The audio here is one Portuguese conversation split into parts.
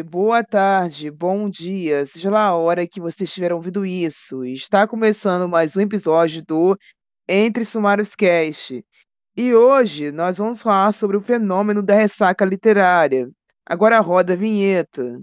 boa tarde, bom dia, seja lá a hora que vocês estiver ouvindo isso. Está começando mais um episódio do Entre Sumários Cast. E hoje nós vamos falar sobre o fenômeno da ressaca literária. Agora roda a vinheta.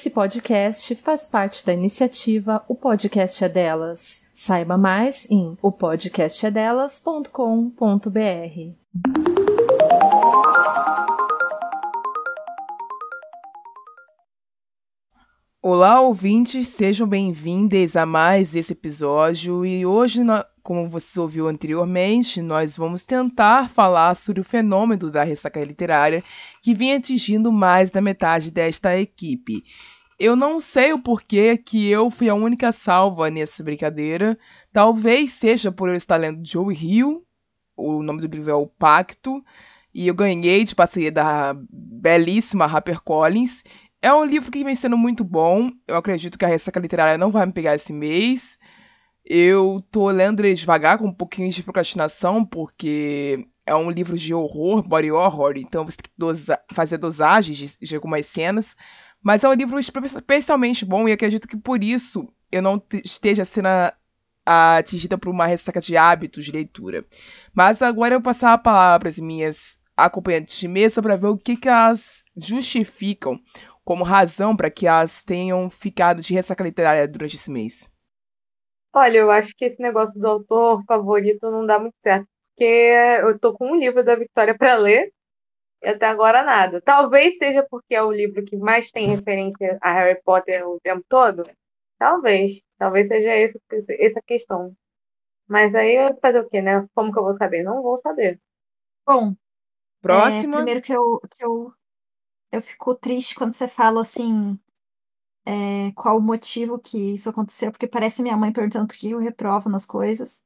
Esse podcast faz parte da iniciativa O Podcast é Delas. Saiba mais em opodcastedelas.com.br. Olá, ouvintes, sejam bem-vindos a mais esse episódio e hoje, como você ouviu anteriormente, nós vamos tentar falar sobre o fenômeno da ressaca literária que vem atingindo mais da metade desta equipe. Eu não sei o porquê que eu fui a única salva nessa brincadeira. Talvez seja por eu estar lendo Joe Hill, o nome do livro é O Pacto, e eu ganhei de parceria da belíssima HarperCollins. É um livro que vem sendo muito bom. Eu acredito que a ressaca literária não vai me pegar esse mês. Eu tô lendo ele devagar, com um pouquinho de procrastinação, porque é um livro de horror, body horror, então você tem que dosa fazer dosagens de, de, algumas cenas. Mas é um livro especialmente bom e acredito que por isso eu não esteja sendo atingida por uma ressaca de hábitos de leitura. Mas agora eu vou passar a palavra as minhas acompanhantes de mesa para ver o que, que elas justificam como razão para que elas tenham ficado de ressaca literária durante esse mês? Olha, eu acho que esse negócio do autor favorito não dá muito certo, porque eu tô com um livro da Victoria para ler e até agora nada. Talvez seja porque é o livro que mais tem referência a Harry Potter o tempo todo. Talvez. Talvez seja esse, essa questão. Mas aí eu vou fazer o quê, né? Como que eu vou saber? Não vou saber. Bom, Próxima. É, primeiro que eu, que eu eu fico triste quando você fala assim, é, qual o motivo que isso aconteceu, porque parece minha mãe perguntando por que eu reprovo nas coisas.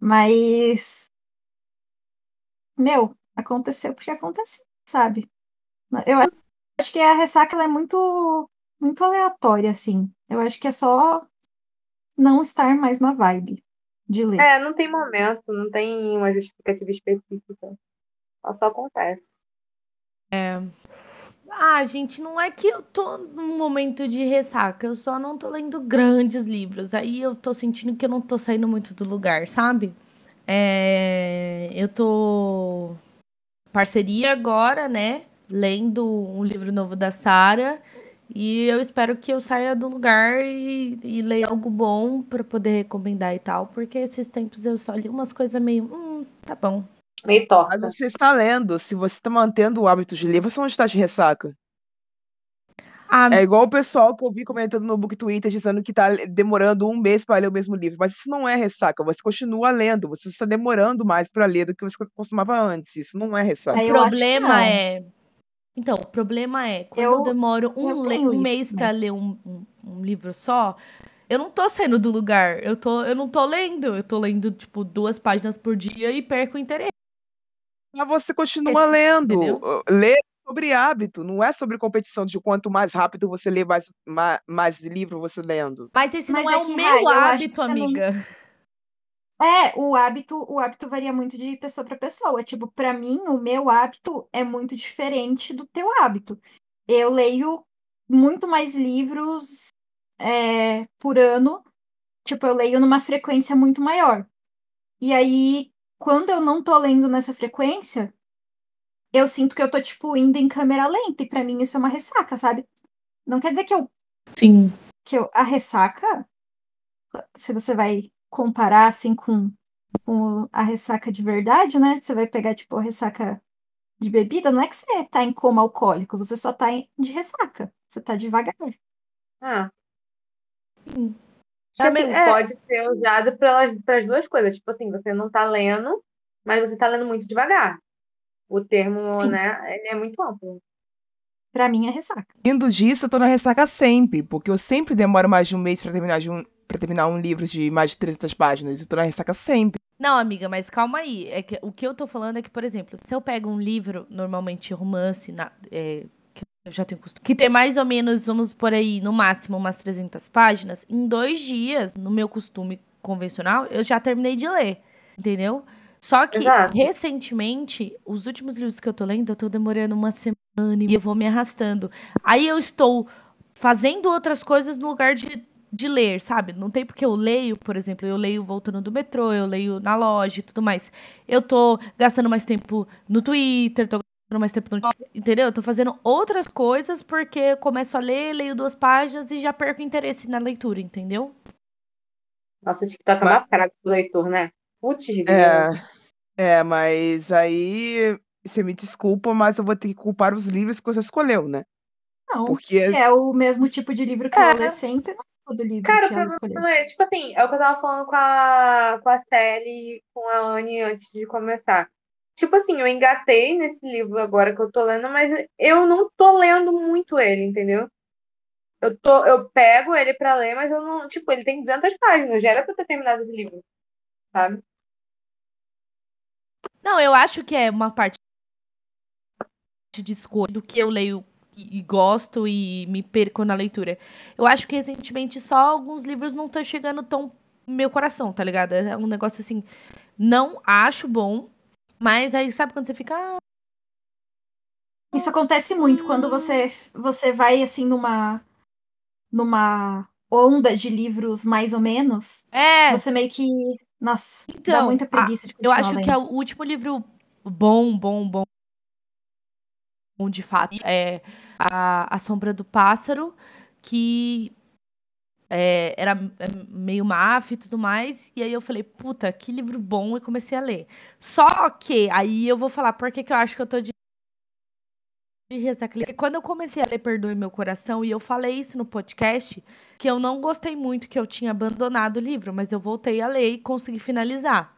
Mas, meu, aconteceu porque aconteceu, sabe? Eu acho que a ressaca é muito, muito aleatória, assim. Eu acho que é só não estar mais na vibe de ler. É, não tem momento, não tem uma justificativa específica. Só acontece. É. Ah, gente, não é que eu tô num momento de ressaca, eu só não tô lendo grandes livros. Aí eu tô sentindo que eu não tô saindo muito do lugar, sabe? É, eu tô parceria agora, né? Lendo um livro novo da Sara. E eu espero que eu saia do lugar e, e leia algo bom para poder recomendar e tal, porque esses tempos eu só li umas coisas meio. Hum, tá bom meio torta. Mas você está lendo, se você está mantendo o hábito de ler, você não está de ressaca. Ah, é igual o pessoal que eu vi comentando no book Twitter dizendo que está demorando um mês para ler o mesmo livro. Mas isso não é ressaca, você continua lendo, você está demorando mais para ler do que você costumava antes. Isso não é ressaca. O problema é. Então, o problema é, quando eu, eu demoro um, um mês para ler um, um, um livro só, eu não tô saindo do lugar. Eu, tô, eu não tô lendo. Eu tô lendo, tipo, duas páginas por dia e perco o interesse. Mas você continua Esse, lendo. Entendeu? Ler sobre hábito, não é sobre competição de quanto mais rápido você lê, mais, mais, mais livro você lendo. Mas esse Mas não é, é o meu hábito, amiga. Também... É, o hábito, o hábito varia muito de pessoa para pessoa. Tipo, para mim, o meu hábito é muito diferente do teu hábito. Eu leio muito mais livros é, por ano. Tipo, eu leio numa frequência muito maior. E aí, quando eu não tô lendo nessa frequência, eu sinto que eu tô, tipo, indo em câmera lenta. E pra mim isso é uma ressaca, sabe? Não quer dizer que eu. Sim. Que eu, a ressaca, se você vai comparar, assim, com, com a ressaca de verdade, né? Você vai pegar, tipo, a ressaca de bebida, não é que você tá em coma alcoólico, você só tá de ressaca. Você tá devagar. Ah. Sim. Também assim, é... pode ser usado para as duas coisas. Tipo assim, você não está lendo, mas você está lendo muito devagar. O termo, Sim. né, ele é muito amplo. Pra mim é ressaca. Indo disso, eu tô na ressaca sempre, porque eu sempre demoro mais de um mês para terminar de um pra terminar um livro de mais de 300 páginas. Eu tô na ressaca sempre. Não, amiga, mas calma aí. É que, o que eu tô falando é que, por exemplo, se eu pego um livro, normalmente romance, na, é, eu já tenho costume, que tem mais ou menos, vamos por aí, no máximo umas 300 páginas, em dois dias, no meu costume convencional, eu já terminei de ler, entendeu? Só que, Exato. recentemente, os últimos livros que eu tô lendo, eu tô demorando uma semana e eu vou me arrastando. Aí eu estou fazendo outras coisas no lugar de, de ler, sabe? Não tem porque eu leio, por exemplo, eu leio voltando do metrô, eu leio na loja e tudo mais. Eu tô gastando mais tempo no Twitter, tô gastando mais tempo no. Entendeu? Eu tô fazendo outras coisas porque eu começo a ler, leio duas páginas e já perco interesse na leitura, entendeu? Nossa, o TikTok é uma praga pro leitor, né? Putz. É, é, mas aí você me desculpa, mas eu vou ter que culpar os livros que você escolheu, né? Não, Porque se é o mesmo tipo de livro que É. ela lê sempre, não é todo livro Cara, o que ela problema escolheu. é, tipo assim, é o que eu tava falando com a, com a Sally e com a Anne antes de começar. Tipo assim, eu engatei nesse livro agora que eu tô lendo, mas eu não tô lendo muito ele, entendeu? Eu, tô, eu pego ele pra ler, mas eu não. Tipo, ele tem 200 páginas, já era pra eu ter terminado esse livro, sabe? Não, eu acho que é uma parte de escolha do que eu leio e, e gosto e me perco na leitura. Eu acho que recentemente só alguns livros não estão chegando tão no meu coração, tá ligado? É um negócio assim, não acho bom, mas aí sabe quando você fica, ah, Isso acontece muito quando você, você vai assim numa numa onda de livros mais ou menos, é, você meio que, nossa, dá Então, muita a- preguiça de eu acho que é lendo. o último livro bom, bom, bom, bom de fato é a, a Sombra do Pássaro, que é, era é, meio máfia e tudo mais. E aí eu falei, puta, que livro bom, e comecei a ler. Só que aí eu vou falar por que que eu acho que eu tô de de Quando eu comecei a ler Perdoe Meu Coração, e eu falei isso no podcast, que eu não gostei muito, que eu tinha abandonado o livro, mas eu voltei a ler e consegui finalizar.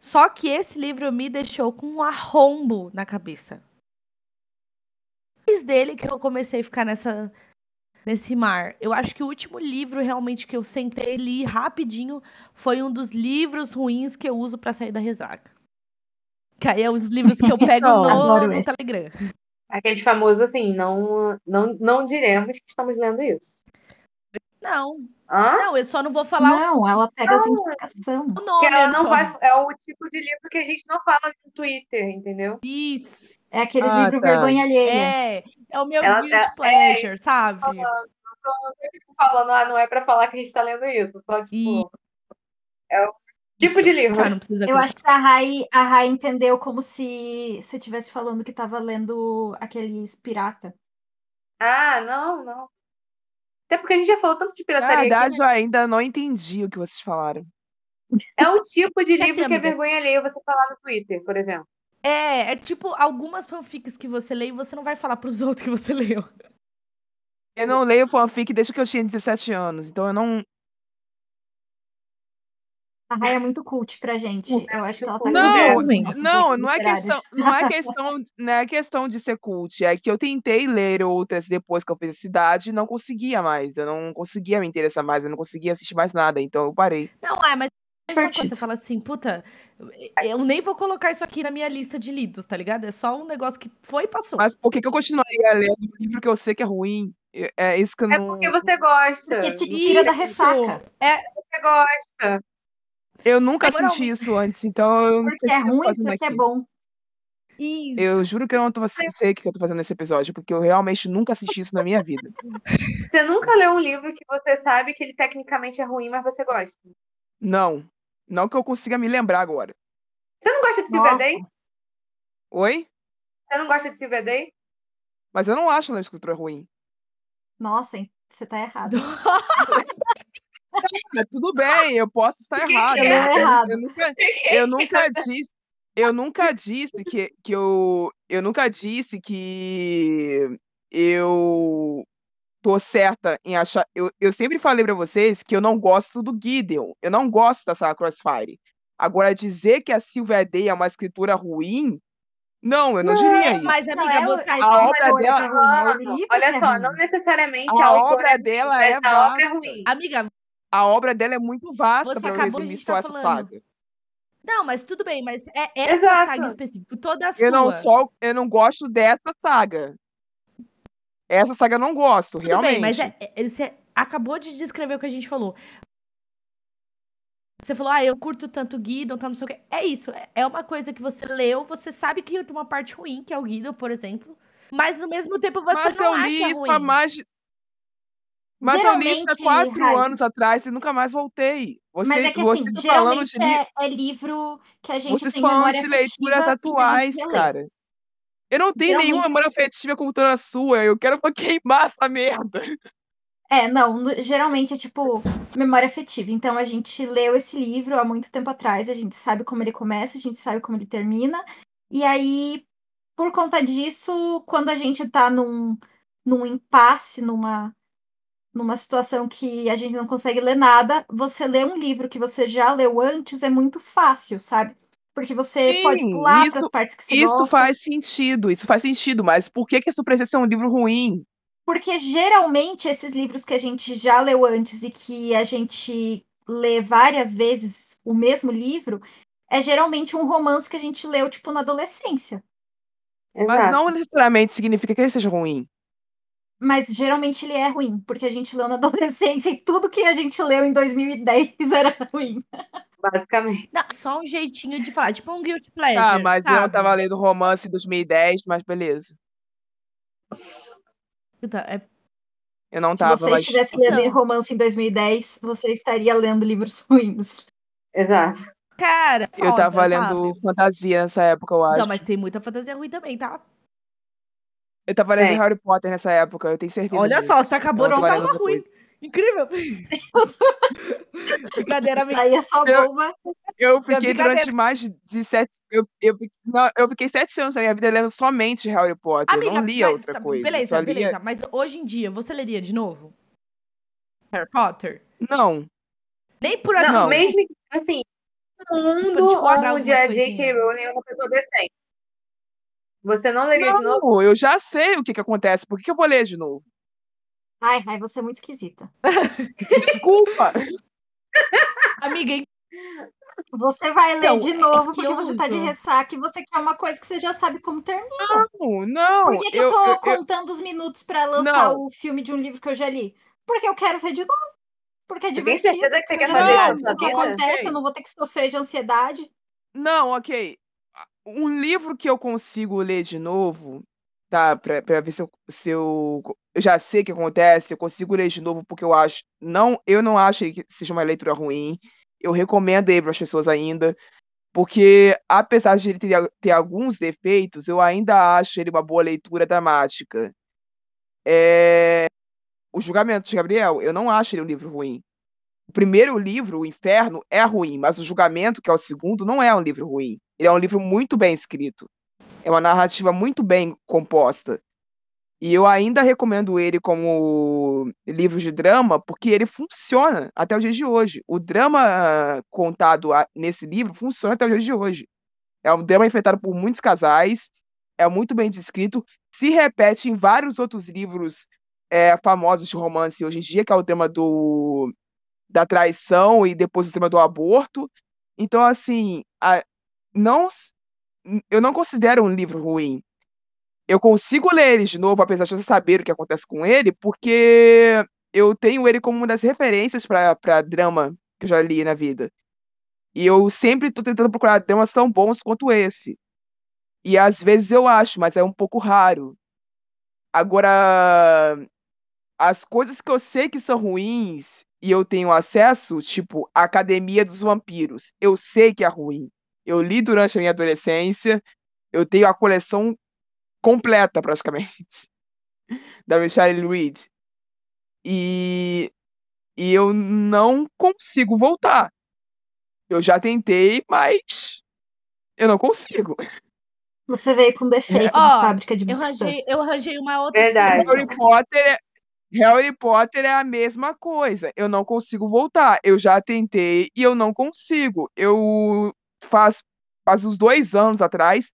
Só que esse livro me deixou com um arrombo na cabeça. Desde dele que eu comecei a ficar nessa nesse mar. Eu acho que o último livro realmente que eu sentei e li rapidinho foi um dos livros ruins que eu uso pra sair da ressaca. Que aí é os livros que eu pego Não, no, no. Telegram. Aquele famoso assim, não, não, não diremos que estamos lendo isso. Não, Hã? não, eu só não vou falar Não, ela pega as indicações. o Que nome. ela não vai. É o tipo de livro que a gente não fala no Twitter, entendeu? Isso. É aqueles Ah, livros tá. vergonha alheia. É, é o meu Ela- guilty é- pleasure, sabe? Então, não fico falando, ah, não é pra falar que a gente tá lendo isso. Só, tipo, é o tipo de livro. Não precisa Eu acho que a Rai, a Rai entendeu como se você estivesse falando que tava lendo aqueles pirata. Ah, não, não. Até porque a gente já falou tanto de Na pirataria verdade, aqui, né? eu ainda não entendi o que vocês falaram. É o tipo de É assim, livro que é vergonha alheia você falar no Twitter, por exemplo. É, é tipo algumas fanfics que você lê e você não vai falar pros outros que você leu. Eu não leio fanfic desde que eu tinha 17 anos, então eu não. A Rai é muito cult pra gente. Eu acho que ela tá Não, não, Não, é questão, não é questão, não é questão de ser cult, é que eu tentei ler outras depois que eu fiz a cidade e não conseguia mais, eu não conseguia me interessar mais, eu não conseguia assistir mais nada, então eu parei. Não, é, mas é você fala assim, puta, eu nem vou colocar isso aqui na minha lista de lidos, tá ligado? É só um negócio que foi e passou. Mas por que, que eu continuaria lendo um livro que eu sei que é ruim? É- É isso que eu É não. porque você gosta. Porque te tira da Isso. ressaca. Você gosta. Eu nunca Agora, senti isso antes, então eu não Porque sei é tô ruim, porque é bom. Isso. Eu juro que eu não tô, sei o que eu tô fazendo nesse episódio, porque eu realmente nunca assisti isso na minha vida. Você nunca leu um livro que você sabe que ele tecnicamente é ruim, mas você gosta. Não. Não que eu consiga me lembrar agora. Você não gosta de Silvia Day? Oi? Você não gosta de Silvia Day? Mas eu não acho a escritura ruim. nossa, hein? Você tá errado. Mas tudo bem, eu posso estar errado. Você leu Eu, errado. eu nunca, eu nunca disse, eu nunca disse que, que eu, eu nunca disse que eu tô certa em achar. Eu, eu sempre falei pra vocês que eu não gosto do Gideon. Eu não gosto da Sarah Crossfire. Agora, dizer que a Sylvia Day é uma escritura ruim, não, eu não, diria isso. Mas, amiga, é você é acha a a obra dela- é ruim, é Não, olha é só, não necessariamente A a obra é ruim, dela é a obra é ruim. Amiga, a obra dela é muito vasta de resumir estar só essa falando. saga. Não, mas tudo bem, mas é essa Exato. saga em específico, toda a sua. Eu não só, eu não gosto dessa saga. Essa saga eu não gosto, Tudo realmente. bem, mas é, é- você acabou de descrever o que a gente falou. Você falou, ah, eu curto tanto o Guido, tá, não sei o quê. É isso, é- é uma coisa que você leu, você sabe que tem uma parte ruim, que é o Guido, por exemplo. Mas ao mesmo tempo você Mas não eu acha li isso ruim. há mais Mas eu li isso há Geralmente, quatro Rai, anos atrás e nunca mais voltei. Vocês, Mas é que assim, falando geralmente de é, é livro que a gente Vocês tem memória de leituras atuais, cara. Eu não tenho nenhuma Geralmente, memória afetiva como toda a sua. Eu quero queimar essa merda. é, não, geralmente é tipo memória afetiva. Então a gente leu esse livro há muito tempo atrás, a gente sabe como ele começa, a gente sabe como ele termina. E aí, por conta disso, quando a gente tá num, num impasse, numa, numa situação que a gente não consegue ler nada, você lê um livro que você já leu antes é muito fácil, sabe? Porque você pode Sim, pular para as isso, partes que você isso gosta. faz sentido. Isso faz sentido. Mas por que, que isso precisa ser um livro ruim? Porque geralmente esses livros que a gente já leu antes e que a gente lê várias vezes o mesmo livro, é geralmente um romance que a gente leu, tipo, na adolescência. Mas Exato. não necessariamente significa que ele seja ruim. Mas geralmente ele é ruim, porque a gente leu na adolescência e tudo que a gente leu em 2010 era ruim. Basicamente. Não, só um jeitinho de falar, tipo um guilty pleasure, Ah, mas eu sabe? não tava lendo romance em 2010, mas beleza. Puta, é- Eu não Se tava, você mas. estivesse lendo em Então. romance em 2010, você estaria lendo livros ruins. Exato. Cara, Eu foda, tava lendo sabe? fantasia nessa época, eu acho. Não, mas tem muita fantasia ruim também, tá? Eu tava lendo Tem. Harry Potter nessa época, eu tenho certeza. Olha disso. só, você acabou Eu tava citar lendo uma ruim. Incrível. Brincadeira, amiga. Aí é só Eu- bomba. Eu É fiquei durante mais de- sete. Eu, eu, não, eu fiquei sete anos da minha vida lendo somente Harry Potter. eu Amiga, não lia mas outra tá- coisa. eu beleza, lia- beleza. Mas hoje em dia, você leria de novo? Harry Potter? Não. Nem por Não, assim. não mesmo que, assim, um mundo onde a J.K. Rowling é uma pessoa decente. Você não leria de novo? Não, eu já sei o que, que acontece. Por que, que eu vou ler de novo? Ai, ai, você é muito esquisita. Desculpa. Amiga? Você vai ler Então, de é novo que porque eu você tá de ressaca e você quer uma coisa que você já sabe como termina. Não, não. Por que, que eu, tô eu- eu- contando os minutos pra lançar Não. o filme de um livro que eu já li? Porque eu quero ver de novo. Porque é Você tem divertido. certeza que você quer eu fazer isso o que acontece, Ok. eu não vou ter que sofrer de ansiedade. Não, ok. Um livro que eu consigo ler de novo, tá? Pra, pra ver se eu, se eu. Já sei o que acontece, eu consigo ler de novo, porque eu acho. Não, eu não acho que seja uma leitura ruim. Eu recomendo ele para as pessoas ainda. Porque, apesar de ele ter, ter alguns defeitos, eu ainda acho ele uma boa leitura dramática. É... O Julgamento de Gabriel, eu não acho ele um livro ruim. O primeiro livro, O Inferno, é ruim, mas O Julgamento, que é o segundo, não é um livro ruim. Ele é um livro muito bem escrito. É uma narrativa muito bem composta. E eu ainda recomendo ele como livro de drama, porque ele funciona até o dia de hoje. O drama contado nesse livro funciona até o dia de hoje. É um drama enfrentado por muitos casais, é muito bem descrito, se repete em vários outros livros é, famosos de romance hoje em dia, que é o tema do, da traição e depois o tema do aborto. Então, assim, a- não, eu não considero um livro ruim. Eu consigo ler ele de novo, apesar de eu saber o que acontece com ele, porque eu tenho ele como uma das referências para drama que eu já li na vida. E eu sempre estou tentando procurar dramas tão bons quanto esse. E às vezes eu acho, mas é um pouco raro. Agora, as coisas que eu sei que são ruins e eu tenho acesso, tipo a Academia dos Vampiros, eu sei que é ruim. Eu li durante a minha adolescência, eu tenho a coleção completa praticamente da Michelle Reed. E, e eu não consigo voltar. Eu já tentei, mas eu não consigo. Você veio com defeito Ó, na fábrica de Eu arranjei, eu arranjei uma outra Verdade. Harry Potter é, Harry Potter é a mesma coisa. Eu não consigo voltar. Eu já tentei e eu não consigo. Eu faz, faz uns dois anos atrás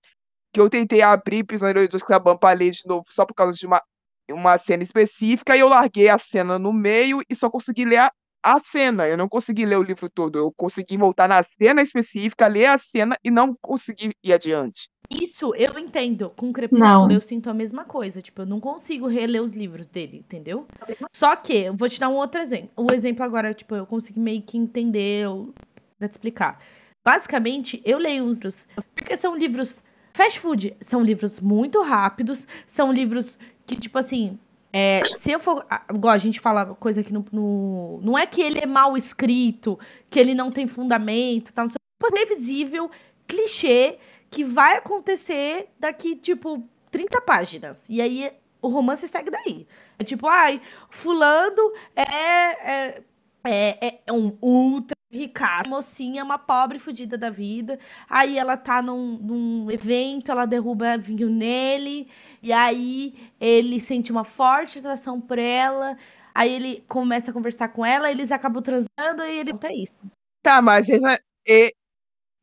que eu tentei abrir Prisioneiro de Azkaban pra ler de novo só por causa de uma, uma cena específica e eu larguei a cena no meio e só consegui ler a, a cena. Eu não consegui ler o livro todo. Eu consegui voltar na cena específica, ler a cena e não consegui ir adiante. Isso, eu entendo. Com Crepúsculo Não. eu sinto a mesma coisa. Tipo, eu não consigo reler os livros dele, entendeu? Só que, eu vou te dar um outro exemplo. O exemplo agora, tipo, eu consegui meio que entender, eu... vou te explicar. Basicamente, eu leio os livros, porque são livros fast food, são livros muito rápidos, são livros que, tipo assim, é, se eu for. Igual a gente fala coisa aqui no, no- Não é que ele é mal escrito, que ele não tem fundamento, tal, não sei, é previsível, clichê, que vai acontecer daqui, tipo, 30 páginas. E aí o romance segue daí. É tipo, ai, fulano é, é, é, é um ultra ricaço, mocinha, uma pobre fugida da vida. Aí ela tá num, num evento, ela derruba vinho nele, e aí ele sente uma forte atração por ela. Aí ele começa a conversar com ela, eles acabam transando e ele. É isso. Tá, mas essa é,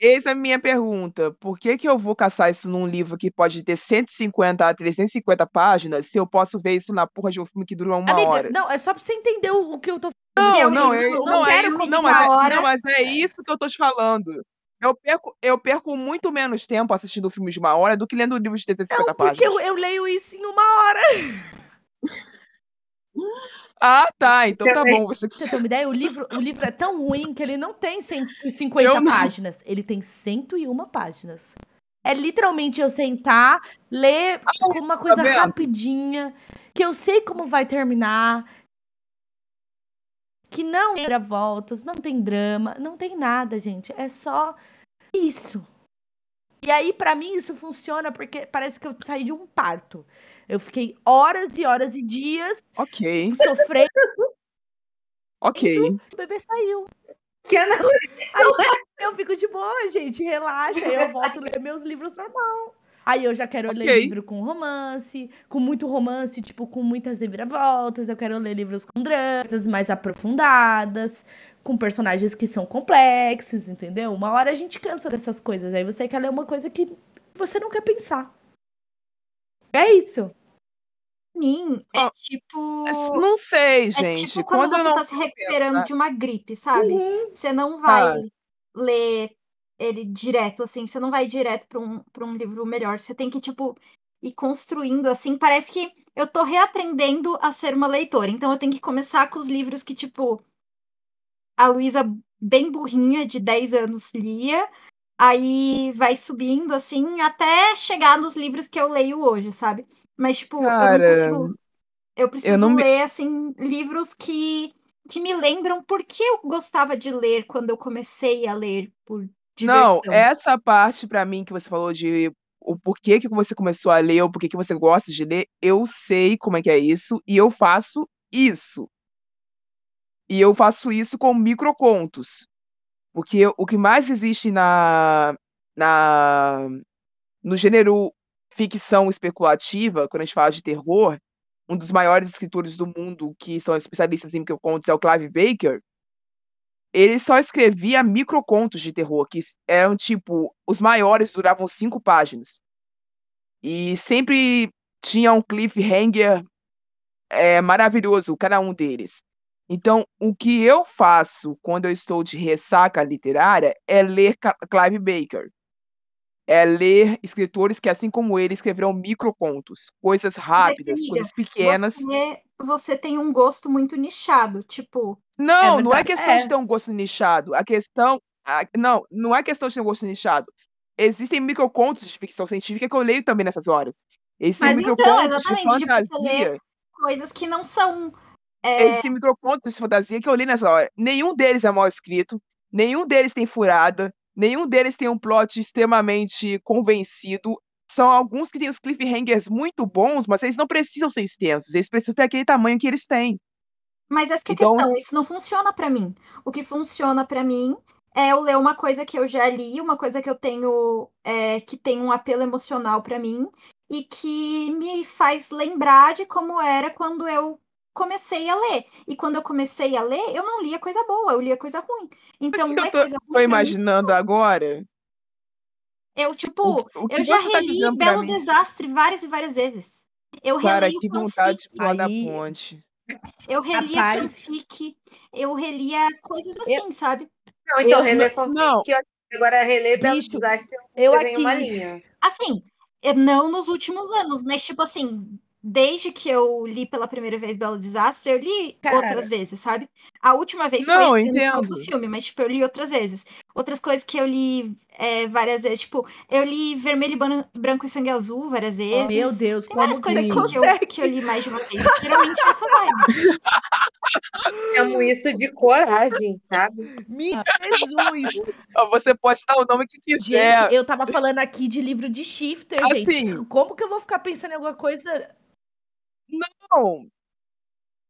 essa é a minha pergunta. Por que que eu vou caçar isso num livro que pode ter 150 a 350 páginas se eu posso ver isso na porra de um filme que dura uma Amiga, hora? não, é só pra você entender o, o que eu tô Porque Não, o não, eu, um não, é não, uma mas é, hora- não, mas é isso que eu tô te falando. Eu perco, eu perco muito menos tempo assistindo filme de uma hora do que lendo um livro de 350 Não, porque páginas. eu, eu leio isso em uma hora. Ah, tá, então tá bom. Você... Você ter uma ideia, o livro, o livro é tão ruim que ele não tem 150 Eu não. páginas. Ele tem 101 páginas. É literalmente eu sentar, ler com uma coisa tá rapidinha, que eu sei como vai terminar, que não tem voltas, não tem drama, não tem nada, gente. É só isso. E aí, pra mim, isso funciona porque parece que eu saí de um parto. Eu fiquei horas e horas e dias Ok, sofrendo, ok. o bebê saiu. Que não, Eu fico de boa, gente, relaxa. Aí eu volto a ler meus livros normal. Aí eu já quero ler Ok. livro com romance, com muito romance, tipo, com muitas reviravoltas. Eu quero ler livros com dramas mais aprofundadas, com personagens que são complexos, entendeu? Uma hora a gente cansa dessas coisas. Aí você quer ler uma coisa que você não quer pensar. É isso. mim, é Ó, tipo. Não sei, É gente. tipo quando, eu você não tá se recuperando de uma gripe, sabe? Uhum. Você não vai Ah. ler ele direto, assim, você não vai direto pra um, pra um livro melhor. Você tem que, tipo, ir construindo, assim. Parece que eu tô reaprendendo a ser uma leitora. Então eu tenho que começar com os livros que, tipo, a Luísa, bem burrinha, de 10 anos, lia. Aí vai subindo, assim, até chegar nos livros que eu leio hoje, sabe? Mas, tipo, eu Cara, não consigo. Eu preciso não me- ler, assim, livros que, que me lembram por que eu gostava de ler quando eu comecei a ler por diversão. Não, essa parte pra mim que você falou de o porquê que você começou a ler, o porquê que você gosta de ler, eu sei como é que é isso e eu faço isso. E eu faço isso com microcontos. Porque o que mais existe na, na no gênero ficção especulativa, quando a gente fala de terror, um dos maiores escritores do mundo que são especialistas em microcontos é o Clive Baker. Ele só escrevia microcontos de terror, que eram tipo, os maiores duravam cinco páginas. E sempre tinha um cliffhanger é, maravilhoso, cada um deles. Então, o que eu faço quando eu estou de ressaca literária é ler Clive Baker. É ler escritores que, assim como ele, escreveram microcontos, coisas rápidas, amiga, coisas pequenas. Você, você tem um gosto muito nichado, tipo, Não, É não é questão é. de ter um gosto nichado. A questão. a- não, não é questão de ter um gosto nichado. Existem microcontos de ficção científica que eu leio também nessas horas. Existem Mas então, exatamente, tipo, você fantasia. coisas que não são. é, Existem microcontos de fantasia que eu li nessa hora. Nenhum deles é mal escrito, nenhum deles tem furada, nenhum deles tem um plot extremamente convencido. São alguns que têm os cliffhangers muito bons, mas eles não precisam ser extensos, eles precisam ter aquele tamanho que eles têm. Mas essa que é a Então- questão, isso não funciona pra mim. O que funciona pra mim é eu ler uma coisa que eu já li, uma coisa que eu tenho, é, que tem um apelo emocional pra mim e que me faz lembrar de como era quando eu comecei a ler. E quando eu comecei a ler, eu não lia coisa boa, eu lia coisa ruim. Então, ler tô, coisa ruim tô pra mim, imaginando agora, eu, tipo, o, o eu já tá reli pra Belo Desastre várias e várias vezes. Eu cara, que vontade de pular da ponte. Eu relia Rapaz. fanfic, eu relia coisas assim, sabe? Não, então, Eu- reler fanfic, não. agora reler Belo Bicho, Desastre, eu eu aqui- uma linha. Assim, não nos últimos anos, mas tipo assim, desde que eu li pela primeira vez Belo Desastre, eu li Cara. outras vezes, sabe? A última vez Não, foi no do filme, mas tipo, eu li outras vezes. Outras coisas que eu li eh, várias vezes, tipo, eu li Vermelho, e Branco e Sangue Azul várias vezes. Meu Deus, Tem várias como coisas que assim que eu, que eu li mais de uma vez. Geralmente é essa vibe. Chamo isso de coragem, sabe? Meu Jesus! Ó, Você pode dar o nome que quiser. Gente, eu tava falando aqui de livro de shifter, Assim. gente. Como que eu vou ficar pensando em alguma coisa? Não.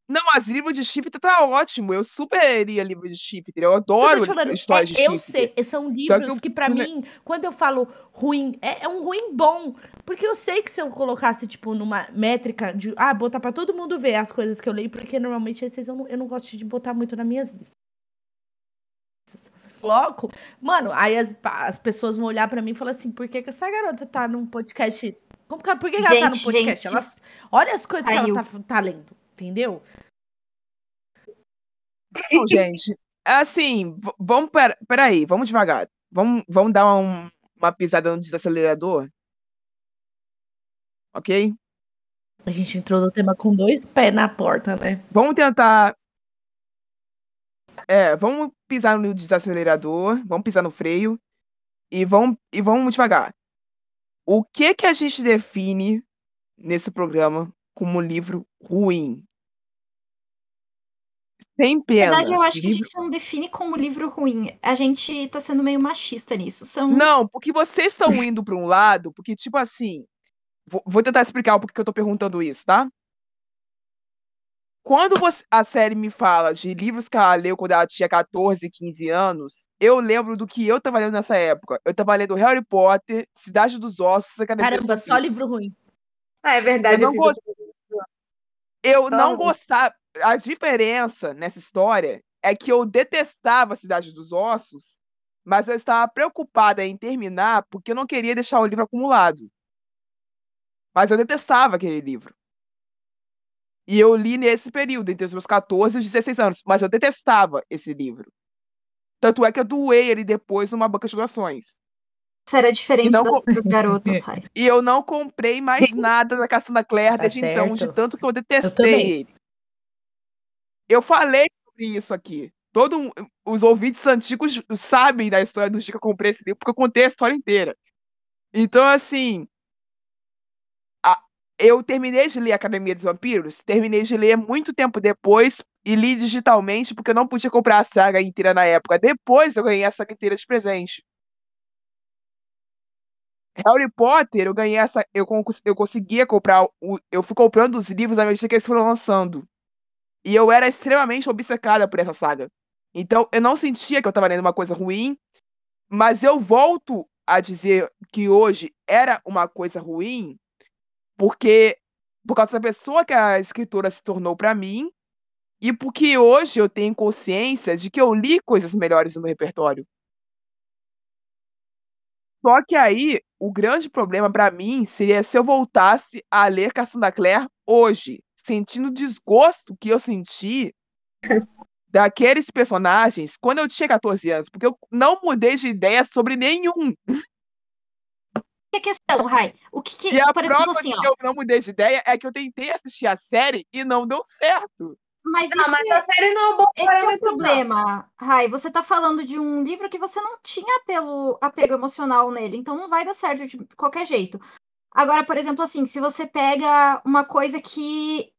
Não, mas livro de shifter tá ótimo. Eu superia livro de shifter. Eu Eu adoro falando, histórias é, de eu shifter. sei, são livros o- que pra o ne- mim, quando eu falo ruim, é, é um ruim bom. Porque eu sei que se eu colocasse, tipo, numa métrica de, ah, botar pra todo mundo ver as coisas que eu leio, porque normalmente esses eu não, eu não gosto de botar muito nas minhas listas. Coloco, mano, aí as, as pessoas vão olhar pra mim e falar assim, por que, que essa garota tá num podcast? Como que, por que, que ela tá Gente, podcast? gente, Ela- olha as coisas saiu. que ela tá, tá lendo, entendeu? Não, gente. Assim, vamos. Pera, peraí, vamos devagar. Vamos, vamos dar um- uma pisada no desacelerador. Ok? A gente entrou no tema com dois pés na porta, né? Vamos tentar. É, vamos pisar no desacelerador, vamos pisar no freio e vamos, e vamos devagar. O que que a gente define nesse programa como livro ruim? Sem Na pena. verdade, eu acho que a livro- gente não define como livro ruim. A gente tá sendo meio machista nisso. São Não, porque vocês estão indo para um lado, porque, tipo assim, vou, vou tentar explicar o porquê que eu tô perguntando isso, tá? Quando você- a série me fala de livros que ela leu quando ela tinha 14, 15 anos, eu lembro do que eu tava lendo nessa época. Eu tava lendo Harry Potter, Cidade dos Ossos, Academia Caramba, só livro ruim. Ah, é verdade. Eu não fiz gosto- Eu não gostava. A diferença nessa história é que eu detestava Cidade dos Ossos, mas eu estava preocupada em terminar porque eu não queria deixar o livro acumulado. Mas eu detestava aquele livro. E eu li nesse período, entre os meus 14 e os 16 anos, mas eu detestava esse livro. Tanto é que eu doei ele depois numa banca de doações. Isso era diferente das outras garotas, Rai. E eu não comprei mais nada da Cassandra Clare Tá desde então, de certo. tanto que eu detestei também. ele. Eu falei sobre isso aqui. Todo, os ouvintes antigos sabem da história do dia que eu comprei esse livro, porque eu contei a história inteira. Então, assim. Eu terminei de ler Academia dos Vampiros, terminei de ler muito tempo depois e li digitalmente, porque eu não podia comprar a saga inteira na época. Depois eu ganhei a saga inteira de presente. Harry Potter, eu ganhei essa. Eu, eu conseguia comprar. O, eu fui comprando os livros à medida que eles foram lançando. E eu era extremamente obcecada por essa saga. Então, eu não sentia que eu estava lendo uma coisa ruim, mas eu volto a dizer que hoje era uma coisa ruim, porque por causa da pessoa que a escritora se tornou para mim, e porque hoje eu tenho consciência de que eu li coisas melhores no meu repertório. Só que aí, o grande problema para mim seria se eu voltasse a ler Cassandra Clare hoje, sentindo o desgosto que eu senti daqueles personagens quando eu tinha 14 anos, porque eu não mudei de ideia sobre nenhum. Que questão, Rai? O que que, E a por exemplo, prova assim, de ó, que eu não mudei de ideia é que eu tentei assistir a série e não deu certo. mas Não, isso mas é, a série não é um bom esse que é o não. problema, Rai. Você tá falando de um livro que você não tinha apelo, apego emocional nele, então não vai dar certo de qualquer jeito. Agora, por exemplo, assim, se você pega uma coisa que,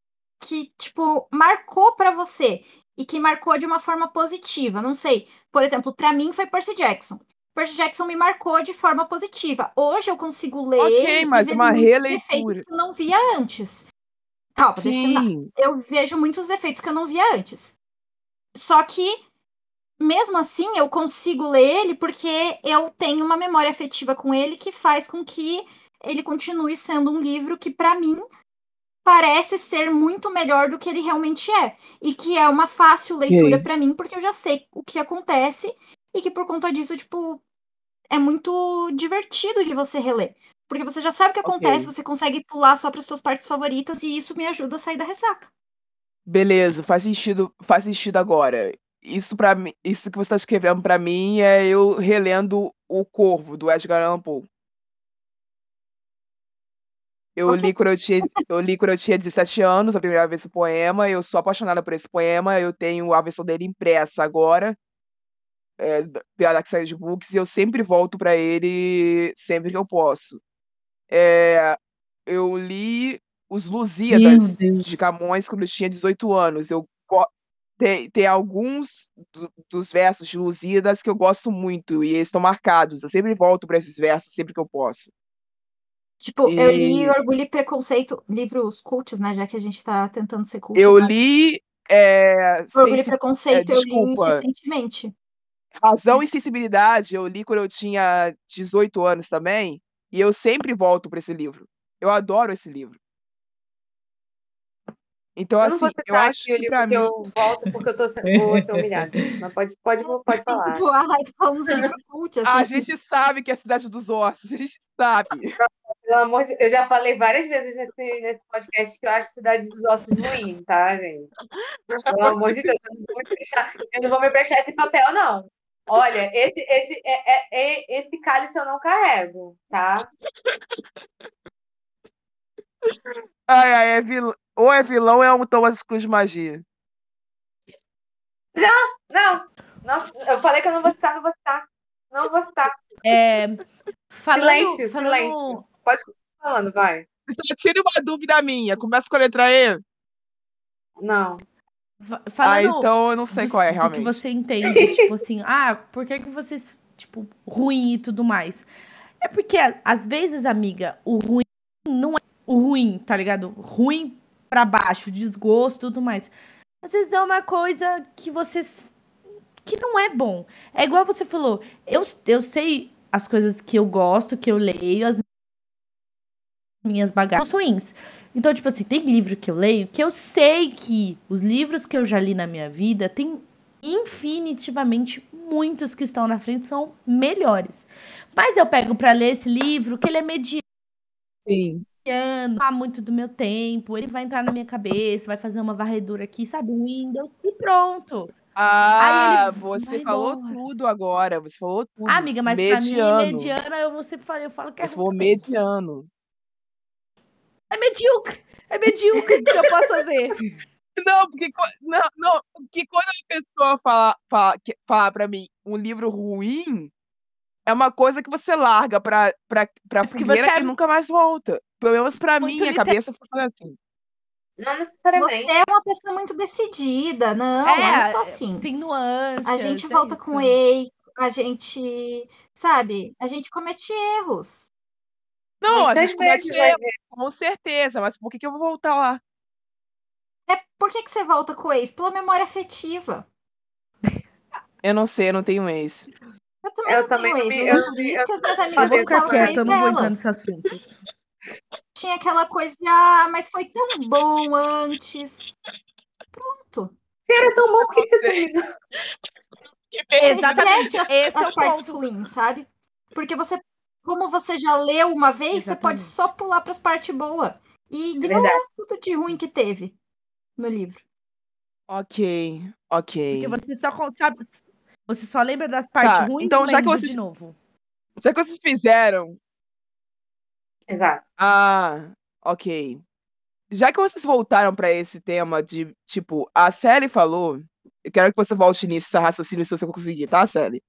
que tipo, marcou pra você e que marcou de uma forma positiva, não sei. Por exemplo, pra mim foi Percy Jackson. Percy Jackson me marcou de forma positiva. Hoje eu consigo ler Ok, ele mas e ver uma muitos releitura. defeitos que eu não via antes. Calma, deixa eu terminar eu vejo muitos defeitos que eu não via antes. Só que, mesmo assim, eu consigo ler ele porque eu tenho uma memória afetiva com ele que faz com que ele continue sendo um livro que, pra mim, parece ser muito melhor do que ele realmente é. E que é uma fácil leitura pra mim, porque eu já sei o que acontece e que, por conta disso, tipo, é muito divertido de você reler. Porque você já sabe o que acontece, você consegue pular só para suas partes favoritas e isso me ajuda a sair da ressaca. Beleza, faz sentido, faz sentido agora. Isso para mim, isso que você está escrevendo para mim é eu relendo O Corvo do Edgar Allan Poe. Eu Ok. li quando eu tinha, eu li quando eu tinha 17 anos, a primeira vez o poema. Eu sou apaixonada por esse poema. Eu tenho a versão dele impressa agora, é, da- pela Dark de Books, e eu sempre volto para ele sempre que eu posso. É, eu li Os Lusíadas de Camões quando eu tinha 18 anos. Eu tem, tem alguns do- dos versos de Lusíadas que eu gosto muito e eles estão marcados. Eu sempre volto para esses versos sempre que eu posso. Tipo, eu li E Orgulho e Preconceito, livros cultos, né? Já que a gente tá tentando ser cult eu agora. li é, Orgulho e é, Preconceito eu li recentemente. Razão e Sensibilidade eu li quando eu tinha 18 anos também, e eu sempre volto para esse livro. Eu adoro esse livro. Então, Eu não vou assim, eu acho que que mim. eu volto porque eu tô, se- vou ser humilhada. Mas pode, pode, pode falar. Tipo, a Raid falando cult, A assim. gente sabe que é a cidade dos ossos, a gente sabe. Pelo amor de Eu já falei várias vezes nesse, nesse podcast que eu acho Cidade dos Ossos ruim, tá, gente? Pelo amor de Deus, eu não vou me prestar, eu não vou me prestar esse papel, não. Olha, esse, esse, é, é- é- esse cálice eu não carrego, tá? Ai, ai, é vilão. Ou é vilão ou é um Thomas Cruz de magia. Não, não, eu falei que eu não vou citar, não vou citar. Não vou citar. É, falando, Silêncio, falando, silêncio. Pode continuar falando, vai. Só tire uma dúvida minha. Começa com a letra E. Não. Fa- Ah, falando então eu não sei dos- qual é do que realmente. você entende, tipo assim, ah, por que que você, tipo, ruim e tudo mais? É porque, às vezes, amiga, o ruim não é o ruim, tá ligado? Ruim pra baixo, desgosto e tudo mais. Às vezes é uma coisa que você. que não é bom. É igual você falou, eu, eu sei as coisas que eu gosto, que eu leio, as minhas bagagens ruins. Então, tipo assim, tem livro que eu leio que eu sei que os livros que eu já li na minha vida tem infinitivamente muitos que estão na frente são melhores. Mas eu pego pra ler esse livro que ele é mediano, Sim. há muito do meu tempo, ele vai entrar na minha cabeça, vai fazer uma varredura aqui, sabe, Windows e pronto. Ah, ele você falou embora. tudo agora. Você falou tudo. Ah, amiga, mas pra mim mediano. mediana eu você fala, eu falo que é Você falou mediano. É medíocre. É medíocre o que eu posso fazer. Não, porque não, não, porque quando a pessoa fala, fala, que- fala para mim um livro ruim, é uma coisa que você larga pra, pra, pra porque fogueira você é e nunca mais volta. Pelo menos pra muito mim, a literal. cabeça funciona assim. Não Você necessariamente. é uma pessoa muito decidida. Não, eu não sou assim. É, tem nuances. A gente é volta com isso. ex, a gente, sabe, a gente comete erros. Não, a gente vai erro, com certeza, mas por que, que eu vou voltar lá? É por que, que você volta com o ex? Pela memória afetiva. Eu não sei, eu não tenho ex. Eu também Eu não também tenho ex, me- mas eu é por não- isso eu que as minhas não Eu amigas falam com o ex delas. Tinha aquela coisa de, ah, mas foi tão bom antes. Pronto. Era tão bom que você. Que Você. Exatamente, esquece as, esse é as partes ponto. ruins, sabe? Porque você, como você já leu uma vez, você pode Exatamente. só pular para as partes boas e ignorar Verdade. tudo de ruim que teve no livro. Ok, ok. Porque você só sabe, você só lembra das partes Tá, ruins então já que vocês- de novo. Já que vocês fizeram Exato. Ah, ok. Já que vocês voltaram para esse tema de, tipo, a Sally falou, eu quero que você volte nisso, raciocínio, se você conseguir, tá, Sally?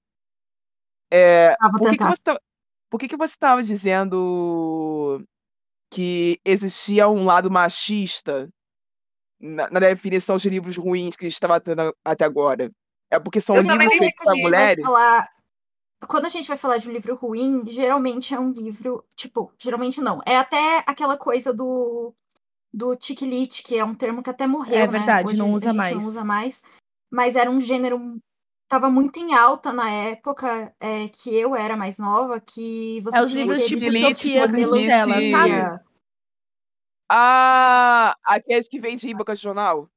É, Ah, vou por que você tá- por que que você estava dizendo que existia um lado machista na, na definição de livros ruins que a gente estava tendo até agora? É porque são Eu livros feitos Quando a para gente vai mulheres? falar, quando a gente vai falar de um livro ruim, geralmente é um livro, tipo, geralmente não. É até aquela coisa do do tiquilite, que é um termo que até morreu, É né? verdade, Hoje não a usa gente mais. não usa mais. Mas era um gênero tava muito em alta na época é, que eu era mais nova, que você É os tinha livros Tiquilite, Sofia disse- sabe? Ah, aqueles que vendem em banca de jornal?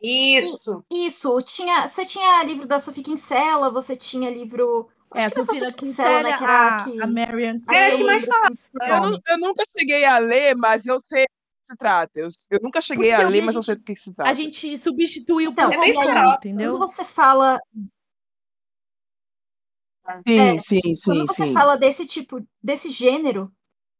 Isso. Isso, tinha, você tinha livro da Sofia Kinsella, você tinha livro, É, acho a que Sofia Kinsella, né, que era a, que a Marian É, que mais assim, Eu, eu nunca cheguei a ler, mas eu sei se trata. Eu, eu nunca cheguei Porque a ler, a mas eu sei gente- do que se trata. A gente substituiu Então, por é legal. entendeu? Quando você fala Sim, é, sim, sim, Quando você sim. fala desse tipo, desse gênero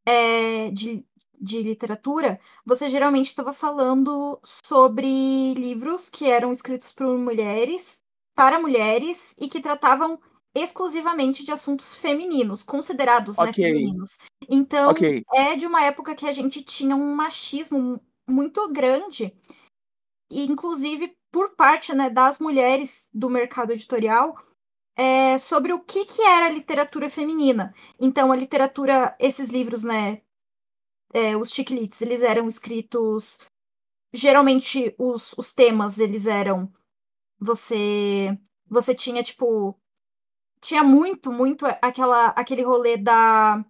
é, de, de literatura, você geralmente estava falando sobre livros que eram escritos por mulheres, para mulheres, e que tratavam exclusivamente de assuntos femininos, considerados né, Ok. femininos. Então, Ok. é de uma época que a gente tinha um machismo muito grande, e inclusive por parte né, das mulheres do mercado editorial, é, sobre o que, que era a literatura feminina. Então, a literatura, esses livros, né, é, os chicklites, eles eram escritos. Geralmente, os, os temas, eles eram. Você. Você tinha, tipo. Tinha muito, muito aquela, aquele rolê da.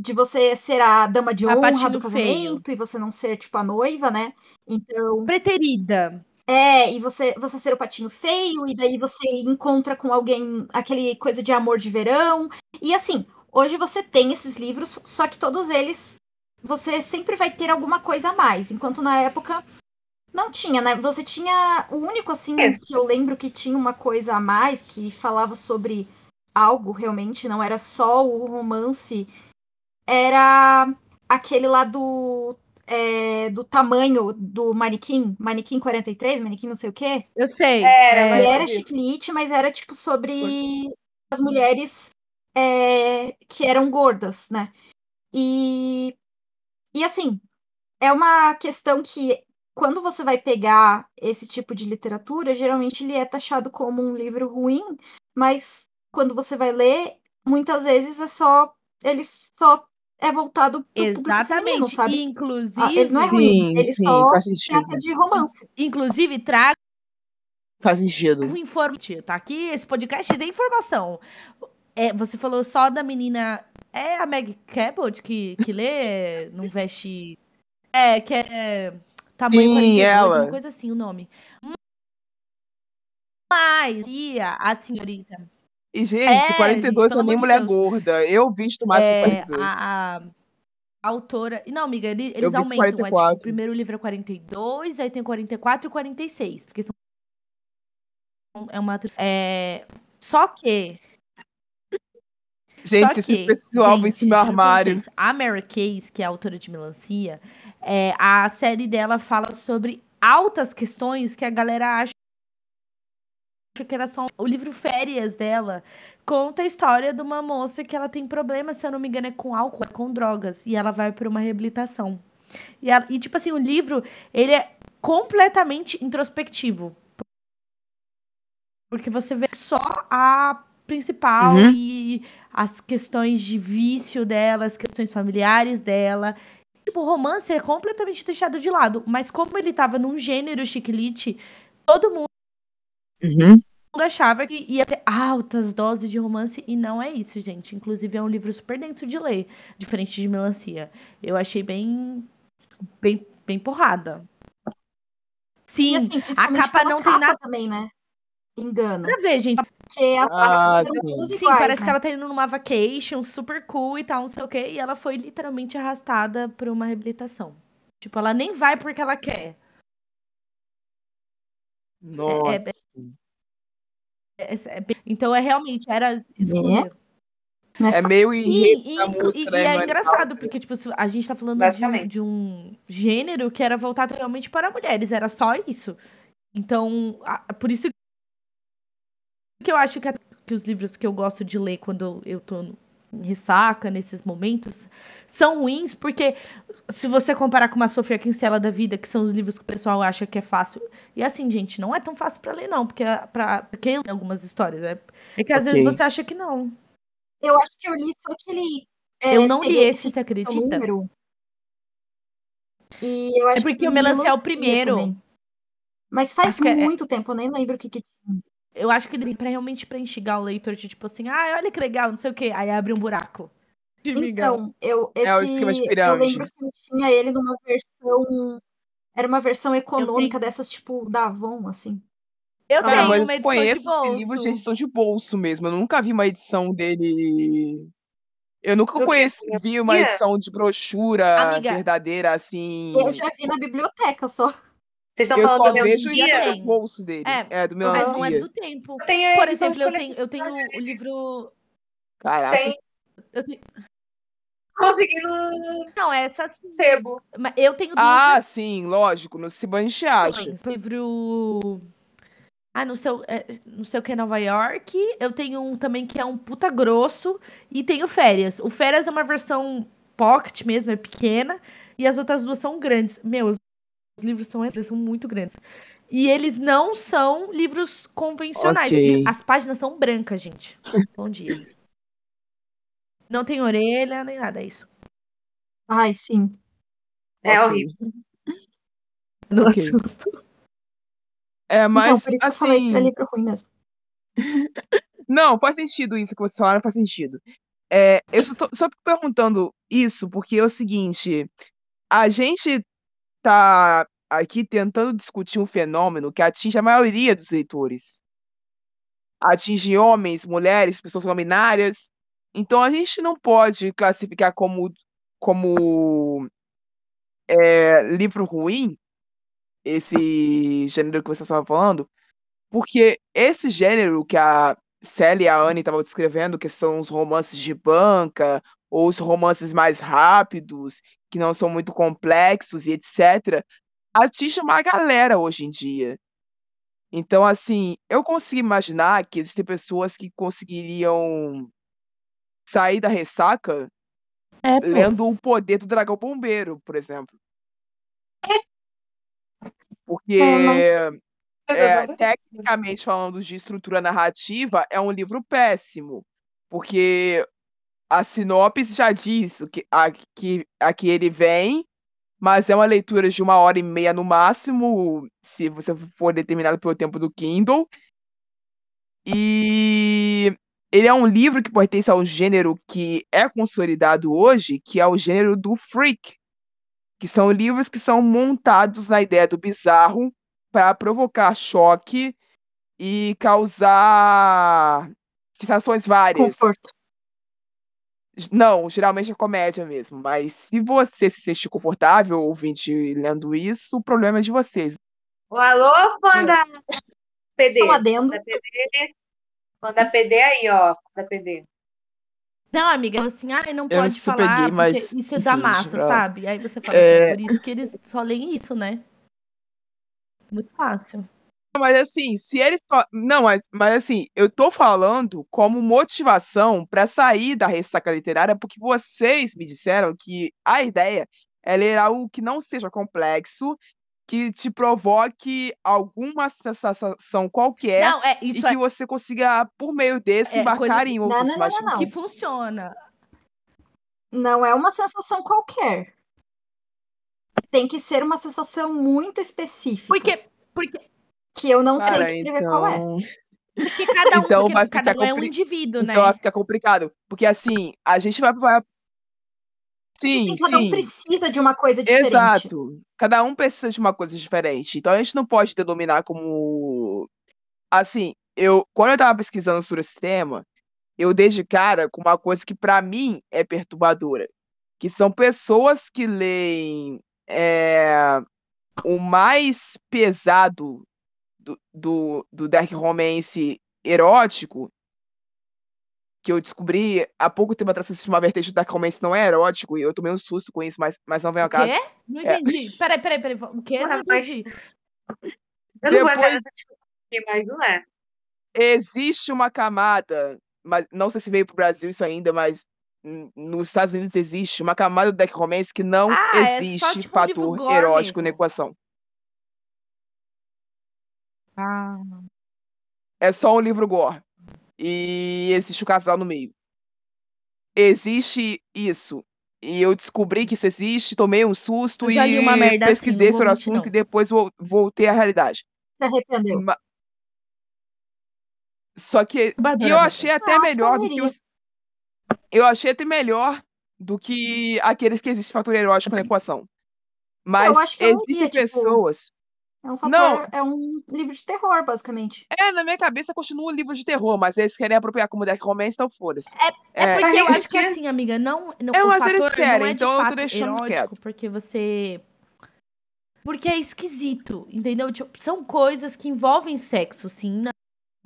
De você ser a dama de honra Sapatinho do casamento e você não ser, tipo, a noiva, né? Então. Preterida. É, e você, você ser o patinho feio, e daí você encontra com alguém aquele coisa de amor de verão. E assim, hoje você tem esses livros, só que todos eles você sempre vai ter alguma coisa a mais. Enquanto na época não tinha, né? Você tinha. O único, assim, Isso. que eu lembro que tinha uma coisa a mais, que falava sobre algo realmente, não era só o romance, era aquele lá do. É, do tamanho do manequim, manequim 43, manequim não sei o quê. Eu sei. Era, É. mas- era chiclete, mas era tipo sobre as mulheres é, que eram gordas, né? E, e assim, é uma questão que quando você vai pegar esse tipo de literatura, geralmente ele é taxado como um livro ruim, mas quando você vai ler, muitas vezes é só. Ele só é voltado pro público feminino, Exatamente. sabe? Ah, Inclusive, ele não é ruim, Sim, ele sim, só trata de romance. inclusive trago Faz sentido. informativo. Tá aqui, esse podcast tem informação. É, você falou só da menina. É a Meg Cabot que, que lê, não veste. É, que é. Tamanho Sim, 42, ela. uma coisa assim, o nome. Mas, Ia, a senhorita. E, gente, É, 42 gente, não é nem mulher Deus. gorda. Eu visto máximo É, 42. a, a autora. Não, amiga, ele- Eu eles vi aumentam. É, tipo, 44. o primeiro livro é 42, aí tem 44 e 46. Porque são. É uma. É, só que. Gente, só esse que, pessoal gente, vem esse meu armário. vocês, a Mary Case, que é a autora de Melancia, é, a série dela fala sobre altas questões que a galera acha que era só o livro Férias dela conta a história de uma moça que ela tem problemas, se eu não me engano, é com álcool, é com drogas, e ela vai para uma reabilitação. E, ela- e, tipo assim, o livro, ele é completamente introspectivo. Porque você vê só a principal Uhum. e as questões de vício dela, as questões familiares dela. Tipo, o romance é completamente deixado de lado. Mas como ele tava num gênero chiclete, todo mundo Uhum. achava que ia ter altas doses de romance e não é isso, gente. Inclusive é um livro super denso de ler, diferente de Melancia. Eu achei bem bem bem porrada. Sim, E assim, principalmente capa não tem capa nada também, né? Engana. pra ver, gente. Porque as Ah, sim. Sim, iguais, parece né? que ela tá indo numa vacation super cool e tal, não sei o quê, e ela foi literalmente arrastada pra uma reabilitação. Tipo, ela nem vai porque ela quer. Nossa. É- é bem- Então é realmente era É meio e, inclu- música, e- né? e é engraçado, porque, tipo, a gente tá falando de um, de um gênero que era voltado realmente para mulheres, era só isso. Então, a- por isso que eu acho que, a- que os livros que eu gosto de ler quando eu tô ressaca, nesses momentos, são ruins, porque se você comparar com uma Sofia Kinsella da vida, que são os livros que o pessoal acha que é fácil, e assim, gente, não é tão fácil pra ler, não, porque, pra, porque eu algumas histórias, é, é que às Ok. vezes você acha que não. Eu acho que eu li só aquele. é, Eu não li esse, você acredita? número. E eu acho É porque que o Melancia é o primeiro. também. Mas faz Acho que é- muito tempo, eu nem lembro o que, que Eu acho que ele vem pra realmente pra instigar o leitor de tipo assim, ah, olha que legal, não sei o quê. Aí abre um buraco. Então, eu, É o esse, esquema de eu lembro que eu tinha ele numa versão. Era uma versão econômica dessas, tipo, da Avon, assim. eu Ah, tenho mas uma eu edição conheço de bolso. livro de edição de bolso mesmo. Eu nunca vi uma edição dele. Eu nunca que conheci, eu vi uma edição de brochura Amiga. verdadeira assim. Eu já vi na biblioteca só. Vocês estão Eu falando só do meu vejo no tem. bolso dele. É, É, do Mas não é do tempo. Por exemplo, eu tenho, eu tenho o livro. Caraca. Tem Eu tenho, consegui num não, essa sim. sebo. Mas Eu tenho duas Ah, sim, lógico. No a gente acha. versões. Livro. Ah, não sei, o- é, não sei o que é Nova York. Eu tenho um também que é um puta grosso. E tenho Férias. O Férias é uma versão pocket mesmo, é pequena. E as outras duas são grandes. Meu, os livros são, eles são muito grandes. E eles não são livros convencionais. Ok. E As páginas são brancas, gente. Bom dia. Não tem orelha nem nada, é isso. Ai, sim. É Ok. horrível. No Ok. assunto. É, mas então, por isso que eu falei que é assim. livro ruim mesmo. Não, faz sentido isso que vocês falaram, faz sentido. É, eu só tô só perguntando isso porque é o seguinte: a gente tá aqui tentando discutir um fenômeno que atinge a maioria dos leitores. Atinge homens, mulheres, pessoas não binárias. Então a gente não pode classificar como, como é, livro ruim esse gênero que você estava falando, porque esse gênero que a Célia e a Anne estavam descrevendo, que são os romances de banca, ou os romances mais rápidos, que não são muito complexos e etc., atinge uma galera hoje em dia. Então, assim, eu consigo imaginar que existem pessoas que conseguiriam sair da ressaca É, lendo O Poder do Dragão Bombeiro, por exemplo. Porque, É, é, tecnicamente falando de estrutura narrativa, é um livro péssimo. Porque a sinopse já diz que, a, que, a que ele vem, mas é uma leitura de uma hora e meia no máximo, se você for determinado pelo tempo do Kindle. E ele é um livro que pertence ao gênero que é consolidado hoje, que é o gênero do freak, que são livros que são montados na ideia do bizarro para provocar choque e causar sensações várias. Conforto. Não, geralmente é comédia mesmo, mas se você se sentir confortável ouvinte lendo isso, o problema é de vocês. O alô, fã da PD. Só adendo. Da PD. Fã da PD aí, ó. Da PD. Não, amiga, assim, ai, não pode falar, peguei, porque mas, isso é da massa, sabe? Aí você fala É. assim, por isso que eles só leem isso, né? Muito fácil. Mas assim, se eles. Não, mas, mas assim, eu tô falando como motivação para sair da ressaca literária, porque vocês me disseram que a ideia é ler algo que não seja complexo, que te provoque alguma sensação qualquer Não, é, e isso que é você consiga, por meio desse, É, embarcar coisa- em outros não, não, não, não. que funciona. Não é uma sensação qualquer. Tem que ser uma sensação muito específica. Porque, porque, Que eu não sei Cara, descrever qual é. então. porque cada um, Então porque vai cada ficar um é um compli- indivíduo, né? Então vai ficar complicado. Porque assim, a gente vai. vai... Sim, Assim, cada um sim. precisa de uma coisa diferente. Exato. Cada um precisa de uma coisa diferente. Então a gente não pode denominar como. Assim, eu quando eu tava pesquisando sobre esse tema, eu dei de cara com uma coisa que pra mim é perturbadora. Que são pessoas que leem é, o mais pesado do, do, do Dark Romance erótico, que eu descobri há pouco tempo atrás que existe uma vertente do Dark Romance não é erótico, e eu tomei um susto com isso, mas, mas não vem ao O caso. quê? Não É. entendi. Peraí, peraí, peraí. O quê? Não mas- entendi. Eu não vou entrar Depois- discussão aqui, mas não é. Existe uma camada, mas não sei se veio pro Brasil isso ainda, mas nos Estados Unidos existe uma camada do Dark Romance que não Ah, é só, existe tipo, um fator gore erótico na mesmo. equação. Ah. É só um livro gore. E existe o casal no meio. Existe isso. E eu descobri que isso existe, tomei um susto e merda assim, pesquisei vou sobre o assunto não. e depois vol- voltei à realidade. Se arrependeu. Ma- Só que e eu achei até melhor do que os eu achei até melhor do que aqueles que existe fator erótico na equação. Mas acho que eu leria, existem tipo- pessoas É um fator, Não. é um livro de terror, basicamente. É, na minha cabeça continua um livro de terror, mas eles querem apropriar como Dark Romance, então foda-se. É É, porque eu mas acho que assim, amiga, não, não É, o mas eles fator querem, não é de então eu tô fato deixando erótico, quieto. porque você porque é esquisito, entendeu? Tipo, são coisas que envolvem sexo, sim,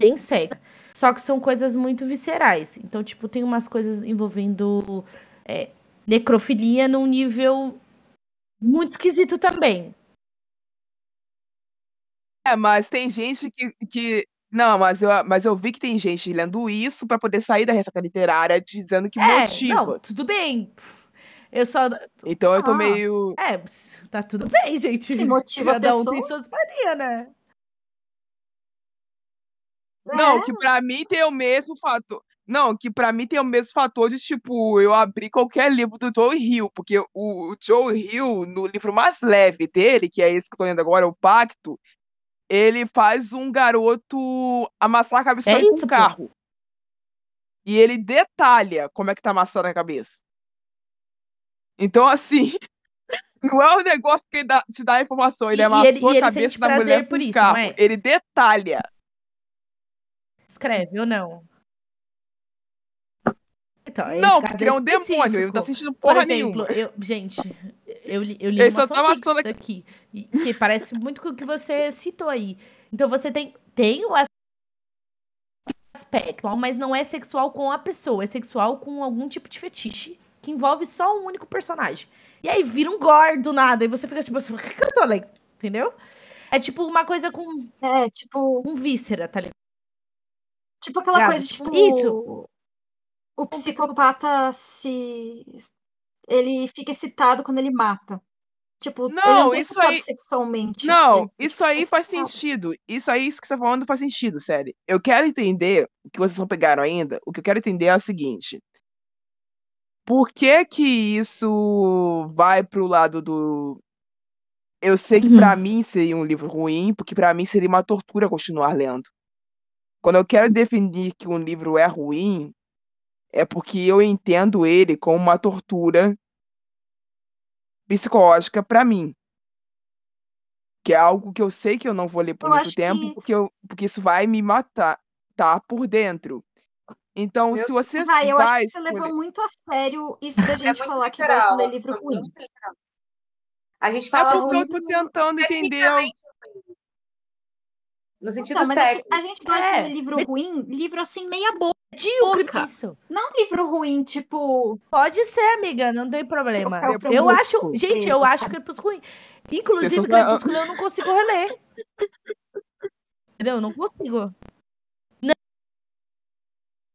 tem sexo. Só que são coisas muito viscerais. Então, tipo, tem umas coisas envolvendo é, necrofilia num nível muito esquisito também. É, mas tem gente que, que. Não, mas eu, mas eu vi que tem gente lendo isso pra poder sair da ressaca literária dizendo que É, motiva. não, tudo bem. Eu só. Então eu tô Ah. meio. É, tá tudo bem, gente. Se motiva a Cada um tem pessoa. suas manias, né? Não, É, que pra mim tem o mesmo fator. Não, que pra mim tem o mesmo fator de, tipo, eu abrir qualquer livro do Joe Hill, porque o, o Joe Hill, no livro mais leve dele, que é esse que eu tô lendo agora, O Pacto, ele faz um garoto amassar a cabeça É com um pô. carro. E ele detalha como é que tá amassando a cabeça. Então, assim, não é um negócio que dá- te dá a informação, ele E- amassou ele- a cabeça da mulher por com isso, carro. é? Ele detalha. Escreve ou não? Então, Não, porque ele é um demônio, ele não específico. tá sentindo Por porra exemplo, nenhuma. eu, gente, eu, li- eu li Ele uma tá fanfic daqui, e- que parece muito com o que você citou aí. Então você tem, tem o aspecto, mas não é sexual com a pessoa, é sexual com algum tipo de fetiche que envolve só um único personagem. E aí vira um gore do nada, e você fica tipo assim, o que, que eu tô lendo? Entendeu? É tipo uma coisa com é, tipo, um víscera, tá ligado? tipo aquela Ligado? coisa, Tipo, tipo, isso. o psicopata se. Ele fica excitado quando ele mata. Tipo, ele Não, não tá isso excitado aí- sexualmente. Não, ele isso fica aí faz excitado. sentido. Isso aí, isso que você tá falando faz sentido, sério. Eu quero entender, o que vocês não pegaram ainda, o que eu quero entender é o seguinte. Por que que isso vai pro lado do... Eu sei que Uhum. pra mim seria um livro ruim, porque pra mim seria uma tortura continuar lendo. Quando eu quero definir que um livro é ruim, é porque eu entendo ele como uma tortura psicológica pra mim. Que é algo que eu sei que eu não vou ler por Eu muito tempo, que- porque, eu, porque isso vai me matar, tá? Por dentro. Então, Meu- se você Ah, eu acho vai que você levou escolher- muito a sério isso da É gente muito falar que gosta de literal, ler livro é ruim. muito literal. A gente É fala eu muito tô tentando entender. no sentido Não, mas é que técnico. a gente gosta É, de ler livro mas- ruim, livro assim, meia boca. Medíocre, isso. Não livro ruim, tipo. Pode ser, amiga, não tem problema. Troféu Eu acho, gente, eu acho? Crepúsculo ruim. Inclusive, não- Crepúsculo eu não consigo reler. Entendeu? Eu não consigo. Não,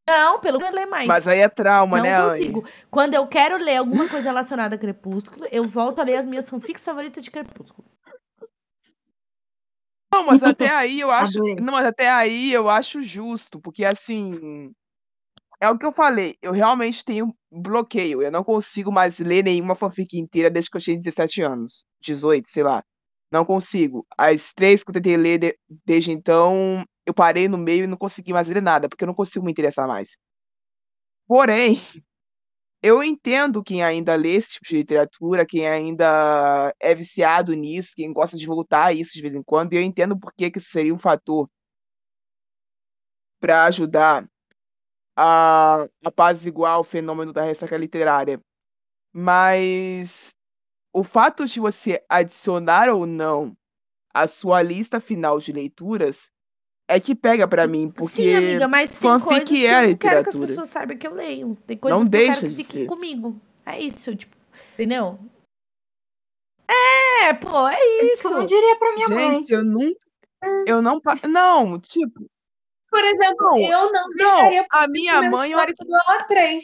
não pelo menos ler mais. Mas aí é trauma, não né, Anne? consigo. Quando eu quero ler alguma coisa relacionada a Crepúsculo, eu volto a ler as minhas fanfics favoritas de Crepúsculo. Não, mas até aí eu acho. Não, mas até aí eu acho justo, porque assim. É o que eu falei, eu realmente tenho bloqueio. Eu não consigo mais ler nenhuma fanfic inteira desde que eu tinha 17 anos. 18, sei lá. Não consigo. As três que eu tentei ler de- desde então, eu parei no meio e não consegui mais ler nada, porque eu não consigo me interessar mais. Porém, eu entendo quem ainda lê esse tipo de literatura, quem ainda é viciado nisso, quem gosta de voltar a isso de vez em quando, e eu entendo por que que isso seria um fator para ajudar a apaziguar o fenômeno da ressaca literária. Mas o fato de você adicionar ou não a sua lista final de leituras é que pega pra mim, porque Sim, amiga, mas tem coisas que é eu não quero que as pessoas saibam que eu leio. Tem coisas Não que eu quero deixa que de fiquem ser. comigo. É isso, tipo, entendeu? É, pô, é Isso que eu não isso. diria pra minha mãe. Gente, eu nunca. Eu não. Não, tipo, Por exemplo, Não, eu não não, deixaria a minha mãe. histórico do Ela 3.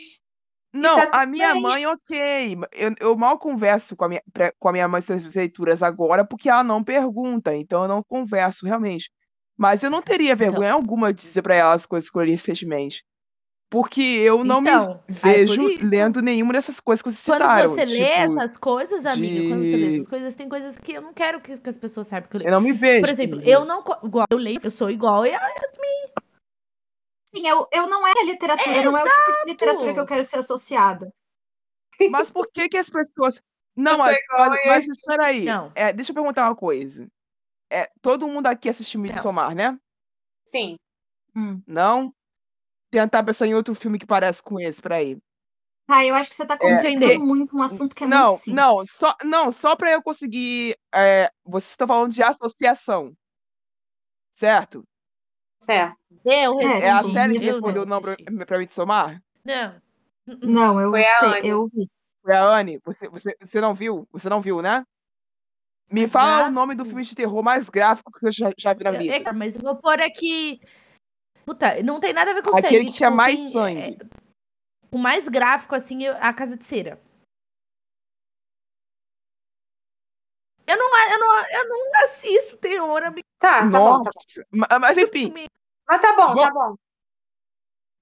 Não, tá a minha bem. mãe, ok. Eu, eu mal converso com a minha, com a minha mãe sobre as leituras agora, porque ela não pergunta, então eu não converso realmente. Mas eu não teria vergonha alguma de dizer pra ela as coisas que eu li recentemente. Porque eu não Então, me vejo isso. lendo nenhuma dessas coisas que vocês Quando citaram. você lê tipo, essas coisas, amiga, quando você lê de- essas coisas, tem coisas que eu não quero que, que as pessoas saibam que eu leio. eu não me vejo. Por exemplo, eu isso. não. Igual, eu leio, eu sou igual a Sim, eu, eu não é literatura, não é o tipo de literatura que eu quero ser associada. Mas por que que as pessoas. Não, mas, mas, mas espera aí. Não. É, deixa eu perguntar uma coisa. é, todo mundo aqui assistiu Midsommar, né? Sim. Hum. Não? Tentar pensar em outro filme que parece com esse pra ir. Ah, eu acho que você tá É, complicando Entender. muito um assunto que é não, muito simples. não, só, não, só pra eu conseguir. É, vocês estão falando de associação. Certo? Certo. Eu É, É a respondi. Sim, série que respondeu o não, não pra, assisti. pra Midsommar? Não. Não, eu Foi a sei, eu vi. Foi a Anne? Você, você, você não viu? Você não viu, né? Me fala o nome do gráfico? filme de terror mais gráfico que eu já, já vi na vida. É, mas eu vou pôr aqui. Puta, não tem nada a ver com Aquele sangue. que tinha tipo, mais tem, sangue. é, o mais gráfico, assim, é a Casa de Cera. Eu não, eu não, eu não assisto terror. amigo. Tá, tá bom, Nossa, tá bom. ma- mas enfim, Mas tá bom, Vou- tá bom.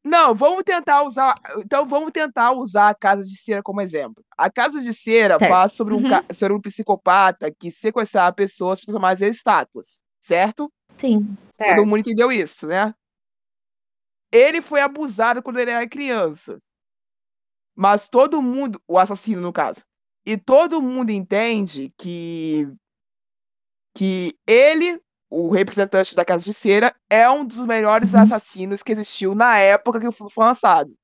não, vamos tentar usar. Então vamos tentar usar a Casa de Cera como exemplo. A Casa de Cera Certo. fala sobre um, Uhum. ca- sobre um psicopata que sequestrava pessoas para transformar em estátuas, certo? Sim. Certo. Todo mundo entendeu isso, né? Ele foi abusado quando ele era criança. Mas todo mundo, o assassino no caso, e todo mundo entende que que ele, o representante da Casa de Cera, é um dos melhores assassinos que existiu na época que o filme foi lançado.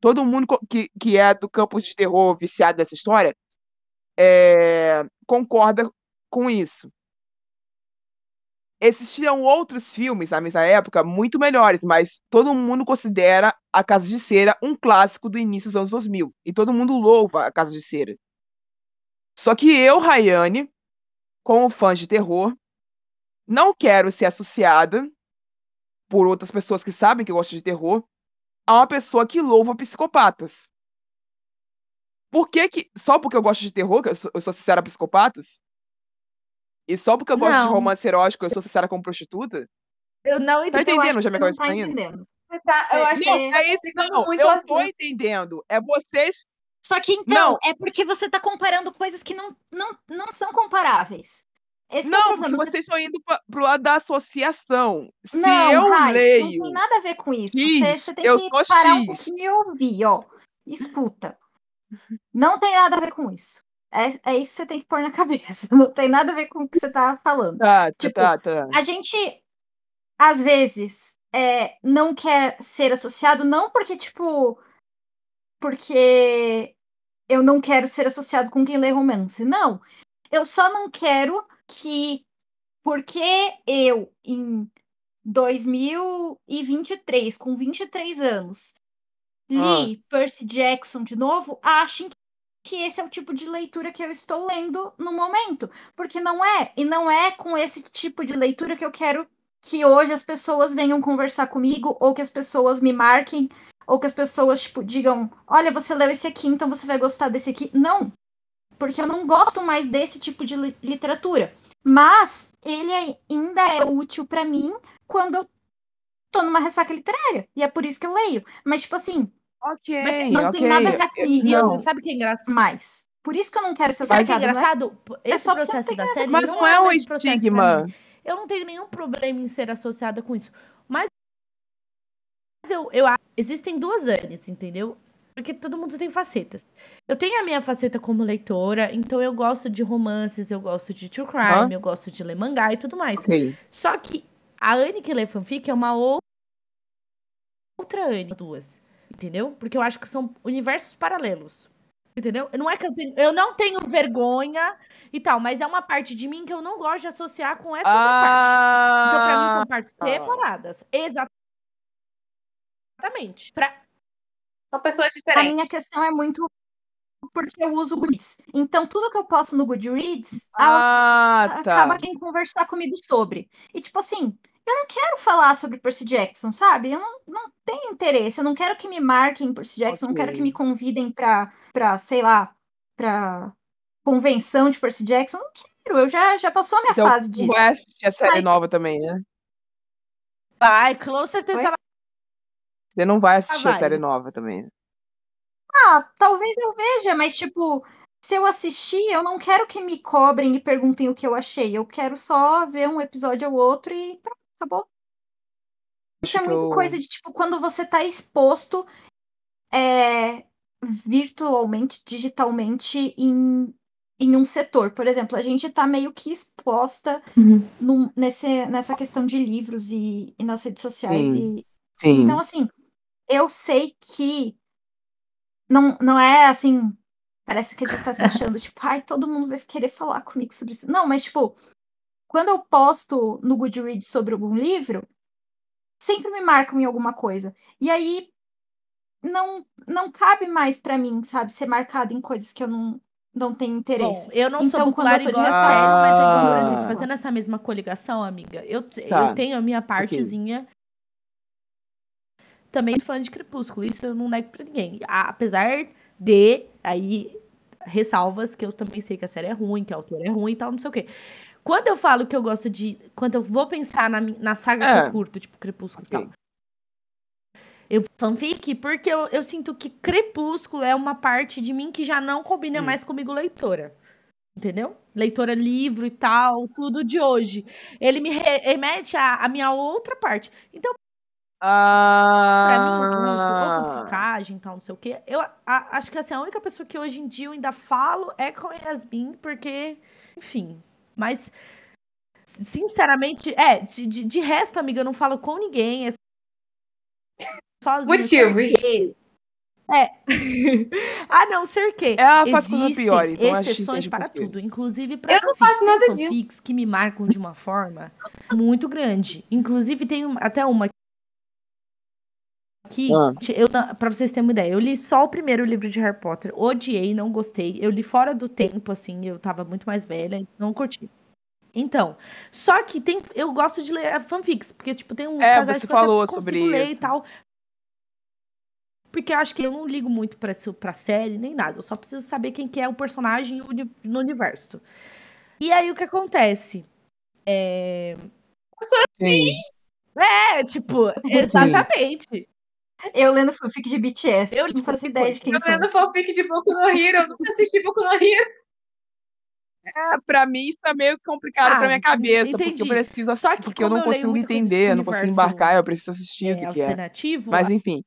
Todo mundo que, que é do campo de terror viciado nessa história é, concorda com isso. Existiam outros filmes na mesma época muito melhores, mas todo mundo considera A Casa de Cera um clássico do início dos anos 2000. E todo mundo louva A Casa de Cera. Só que eu, Rayane, como fã de terror, não quero ser associada por outras pessoas que sabem que eu gosto de terror a uma pessoa que louva psicopatas. Por que que. Só porque eu gosto de terror, que eu sou, eu sou sincera a psicopatas? E só porque eu gosto de Não. romance erótico, eu sou sincera como prostituta? Eu não Tá entendi. Eu entendendo que minha você não tá tá entendendo. Você tá- eu acho Não, que é isso, não, muito eu assim. tô entendendo. É vocês. Só que então, é porque você tá comparando coisas que não, não, não são comparáveis. Esse é o Não, porque problema. Você- vocês estão indo pra, pro lado da associação. Se Não, eu Rai, leio. não tem nada a ver com isso. X, Você, você tem eu que parar um X. pouquinho e ouvir, ó. Escuta. Não tem nada a ver com isso. É, é isso que você tem que pôr na cabeça. Não tem nada a ver com o que você tá falando. Tá, tá, Tipo, tá, tá. A gente, às vezes, é, não quer ser associado, não porque, tipo, porque eu não quero ser associado com quem lê romance. Não. Eu só não quero que, porque eu, em 2023, com 23 anos, li Percy Jackson de novo, achem que esse é o tipo de leitura que eu estou lendo no momento. Porque não é. E não é com esse tipo de leitura que eu quero que hoje as pessoas venham conversar comigo, ou que as pessoas me marquem, ou que as pessoas, tipo, digam: olha, você leu esse aqui, então você vai gostar desse aqui. Não. Porque eu não gosto mais desse tipo de li- literatura. Mas ele ainda é útil pra mim quando eu tô numa ressaca literária. E é por isso que eu leio. Mas, tipo assim, Ok, Mas não ok. tem nada Não. sabe o que é engraçado? mais. Por isso que eu não quero ser Sabe o que é não é? engraçado? Esse só porque não processo da série Mas não é um estigma. Eu não tenho nenhum problema em ser associada com isso. Mas eu, eu acho existem duas Anes, entendeu? Porque todo mundo tem facetas. Eu tenho a minha faceta como leitora, então eu gosto de romances, eu gosto de true crime, Aham. eu gosto de ler mangá e tudo mais. Ok. Só que a Anne que lê fanfic é uma ou- outra Anne, as duas. Entendeu? Porque eu acho que são universos paralelos. Entendeu? Não é que eu tenho, eu não tenho vergonha e tal, mas é uma parte de mim que eu não gosto de associar com essa outra parte. Então, pra mim, Ah, são partes separadas. Exatamente. Pra... São pessoas A diferentes. minha questão é muito porque eu uso o Goodreads. Então, tudo que eu posto no Goodreads, a ah, acaba tá. quem conversar comigo sobre. E, tipo assim, eu não quero falar sobre Percy Jackson, sabe? Eu não, não tenho interesse. Eu não quero que me marquem Percy Jackson. Não quero que me convidem pra, pra sei lá, pra convenção de Percy Jackson. Não quero. Eu já, já passou a minha Então, fase disso. vai assistir a série Mas- nova também, né? Vai, com certeza Oi? ela Você não vai assistir a vai. série nova também. Ah, talvez eu veja, mas, tipo, se eu assistir, eu não quero que me cobrem e perguntem o que eu achei. Eu quero só ver um episódio ou outro e pronto, acabou. Isso é Acho que muito eu- coisa de, tipo, quando você tá exposto é, virtualmente, digitalmente, em, em um setor. Por exemplo, a gente está meio que exposta Uhum. num- nesse, nessa questão de livros e, e nas redes sociais. Sim. E, Sim. então, assim, eu sei que não, não é assim. Parece que a gente tá se achando, tipo, ai, todo mundo vai querer falar comigo sobre isso. Não, mas, tipo, quando eu posto no Goodreads sobre algum livro, sempre me marcam em alguma coisa. E aí não, não cabe mais pra mim, sabe, ser marcado em coisas que eu não, não tenho Bom, interesse. eu não sou Então, quando popular eu tô de igual a ressaca- Célia, mas Ah. inclusive, fazendo essa mesma coligação, amiga, eu, Tá. eu tenho a minha partezinha também fã de Crepúsculo. Isso eu não nego pra ninguém. Apesar de, aí, ressalvas, que eu também sei que a série é ruim, que a autora é ruim e tal, não sei o quê. Quando eu falo que eu gosto de. Quando eu vou pensar na, na saga que É. eu curto, tipo Crepúsculo e Ok. tal. Eu fanfic porque eu, eu sinto que Crepúsculo é uma parte de mim que já não combina Hum. mais comigo leitora. Entendeu? Leitora livro e tal, tudo de hoje. Ele me re- remete à, à minha outra parte. Então, pra mim, o Crepúsculo, ou Ah. fanficagem e tal, não sei o quê, eu a- acho que assim, a única pessoa que hoje em dia eu ainda falo é com a Yasmin, porque, enfim. Mas, sinceramente, é, de, de, de resto, amiga, eu não falo com ninguém. É só as Motivos. porque- É. a não ser que faz coisa existem pior, então exceções para por quê. tudo, inclusive para Eu não fanfics. faço Tem nada disso. fanfics que me marcam de uma forma muito grande. Inclusive tem até uma aqui, Ah. eu, pra vocês terem uma ideia, eu li só o primeiro livro de Harry Potter, odiei, não gostei. Eu li fora do tempo, assim, eu tava muito mais velha, não curti. Então, só que tem, eu gosto de ler fanfics, porque, tipo, tem uns É, casais você que eu até falou consigo sobre ler e isso. tal. Porque eu acho que eu não ligo muito pra, pra série, nem nada. Eu só preciso saber quem que é o personagem no universo. E aí, o que acontece? É, Sim. é tipo, exatamente. Eu lendo fanfic de BTS. Eu, Eu não tipo, faço que ideia de quem Eu são. vendo fanfic de Boku no Hero, eu nunca assisti Boku no Hero. É, pra mim isso tá meio complicado Ah, pra minha cabeça, porque eu entendi. preciso Só que porque eu não eu consigo coisa, tipo, entender, eu não consigo embarcar, eu preciso assistir É, o que, que é. alternativo. Mas enfim.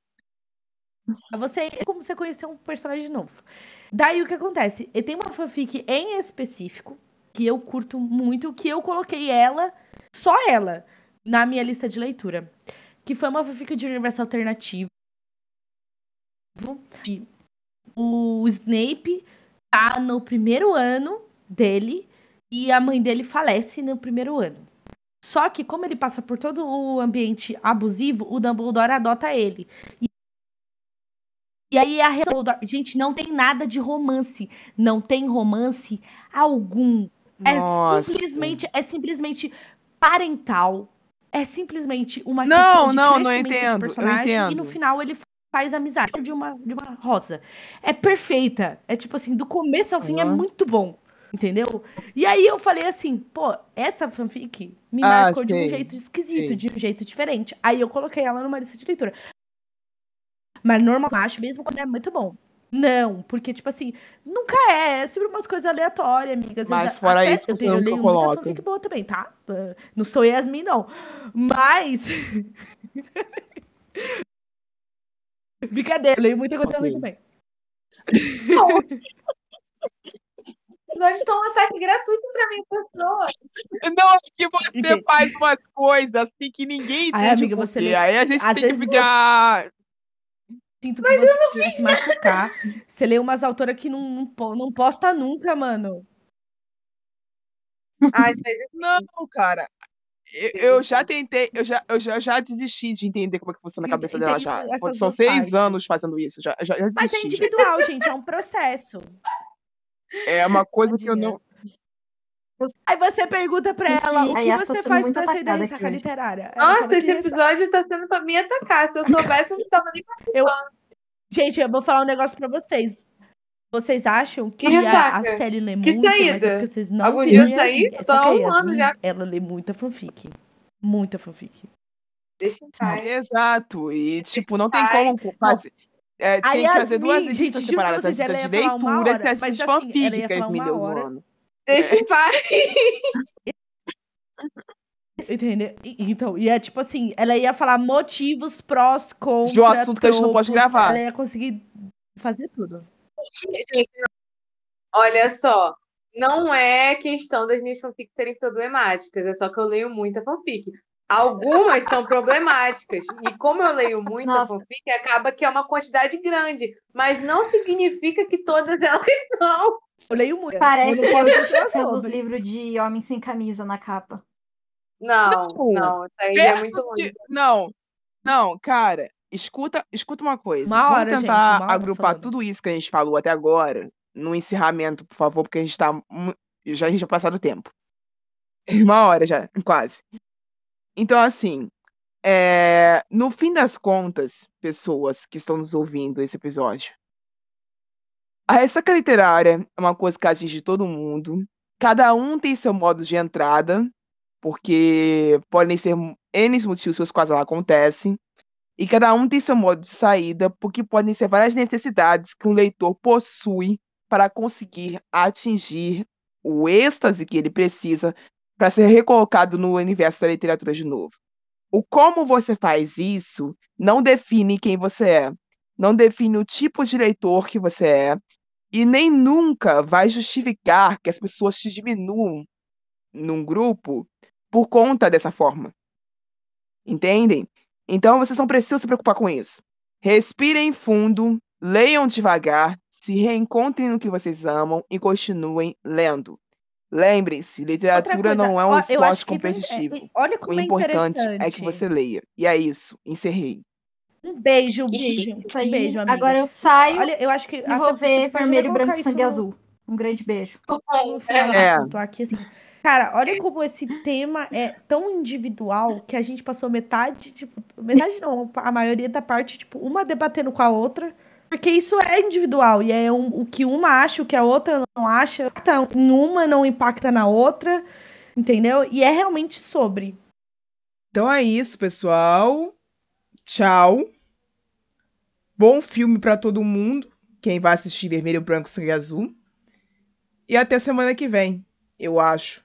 Você, é como você conhecer um personagem novo. Daí o que acontece? E tem uma fanfic em específico que eu curto muito, que eu coloquei ela, só ela, na minha lista de leitura. Que foi uma fanfic de universo alternativo. O Snape tá no primeiro ano dele e a mãe dele falece no primeiro ano. Só que, como ele passa por todo o ambiente abusivo, o Dumbledore adota ele. E e aí a relação. Gente, não tem nada de romance. Não tem romance algum. É Nossa. simplesmente, é simplesmente parental. É simplesmente uma Não, questão de não, não entendo, de personagem. E no final ele faz amizade de uma, de uma rosa. É perfeita. É tipo assim, do começo ao fim é Aham. muito bom. Entendeu? E aí eu falei assim, pô, essa fanfic me Ah, marcou de um jeito esquisito, sei. de um jeito diferente. Aí eu coloquei ela numa lista de leitura. Mas normal, acho mesmo quando é muito bom. Não, porque, tipo assim, nunca é. É sempre umas coisas aleatórias, amigas. Mas fora isso, eu, você tenho, eu leio muita coloca. fanfic boa também, tá? Não sou Yasmin, não. Mas. Brincadeira, eu leio muita coisa Ok. ruim também. Episódios estão um ataque gratuito pra mim, pessoa. Não, é que você Entendi. faz umas coisas assim que ninguém entende Ai, amiga, você lê- Aí a gente às tem que ficar... Sinto que você vai se machucar. Você lê umas autoras que não, não, po- não posta nunca, mano. Às vezes Não, cara. Eu, eu já tentei, eu já, eu já, já desisti de entender como é que funciona a cabeça dela Entendi já. essas São seis partes. anos fazendo isso, já, já, já Mas é desisti. já. individual, gente, é um processo. É uma coisa que eu não. Aí você pergunta pra Gente, ela o a que você faz pra sair da ressaca literária. Ela Nossa, esse ressa- episódio tá sendo pra me atacar. Se eu soubesse, eu não tava nem Gente, eu vou falar um negócio pra vocês. Vocês acham que, Que a, a? Sally lê Que muito, mas é saída? porque vocês não Algum viram dia eu saí? Eu tô a há um ano Yasmin, já. ela lê muita fanfic. Muita fanfic. Exato. E, tipo, não tem como fazer. É, A tinha que fazer duas pra separadas. As de leitura e as fanfics que a falar Yasmin hora. ano. Deixa em paz. Entendeu? E- Então, e é tipo assim, ela ia falar motivos, prós, contras. De um assunto que a gente não pode gravar. Ela ia conseguir fazer tudo. Gente, olha só. não é questão das minhas fanfics serem problemáticas, é só que eu leio muita fanfic. Algumas são problemáticas. E como eu leio muita Nossa. fanfic, acaba que é uma quantidade grande. Mas não significa que todas elas são. Eu leio muito. Parece sobre. livros de Homem Sem Camisa na capa. Não, Não. não, isso aí é muito longe. de- Não, não, cara, escuta, escuta uma coisa. Uma Vamos hora, gente, tentar uma hora agrupar falando. tudo isso que a gente falou até agora no encerramento, por favor, porque a gente tá. Já a gente já passado o tempo. Uma hora já, quase. Então, assim, é, no fim das contas, pessoas que estão nos ouvindo esse episódio, a ressaca literária é uma coisa que atinge todo mundo. Cada um tem seu modo de entrada, porque podem ser N motivos pelos quais ela acontece. E cada um tem seu modo de saída, porque podem ser várias necessidades que um leitor possui para conseguir atingir o êxtase que ele precisa para ser recolocado no universo da literatura de novo. O como você faz isso não define quem você é, não define o tipo de leitor que você é, e nem nunca vai justificar que as pessoas te diminuam num grupo por conta dessa forma. Entendem? Então vocês não precisam se preocupar com isso. Respirem fundo, leiam devagar, se reencontrem no que vocês amam e continuem lendo. Lembrem-se, literatura não é um esporte que tem- competitivo. é, olha O como é importante interessante. é que você leia. E é isso. Encerrei. Um beijo, um beijo. Isso aí. Um beijo, amiga. Agora eu saio Olha, eu acho que. e vou ver vermelho, branco, isso sangue no- azul. Um grande beijo. no final É. ponto aqui, assim. Cara, olha como esse tema é tão individual que a gente passou metade, tipo, metade não, a maioria da parte, tipo, uma debatendo com a outra. Porque isso é individual e é um- o que uma acha, o que a outra não acha. Então, em uma não impacta na outra, entendeu? E é realmente sobre. Então é isso, pessoal. Tchau. Bom filme pra todo mundo. Quem vai assistir Vermelho, Branco, Sangue Azul. E até semana que vem, eu acho.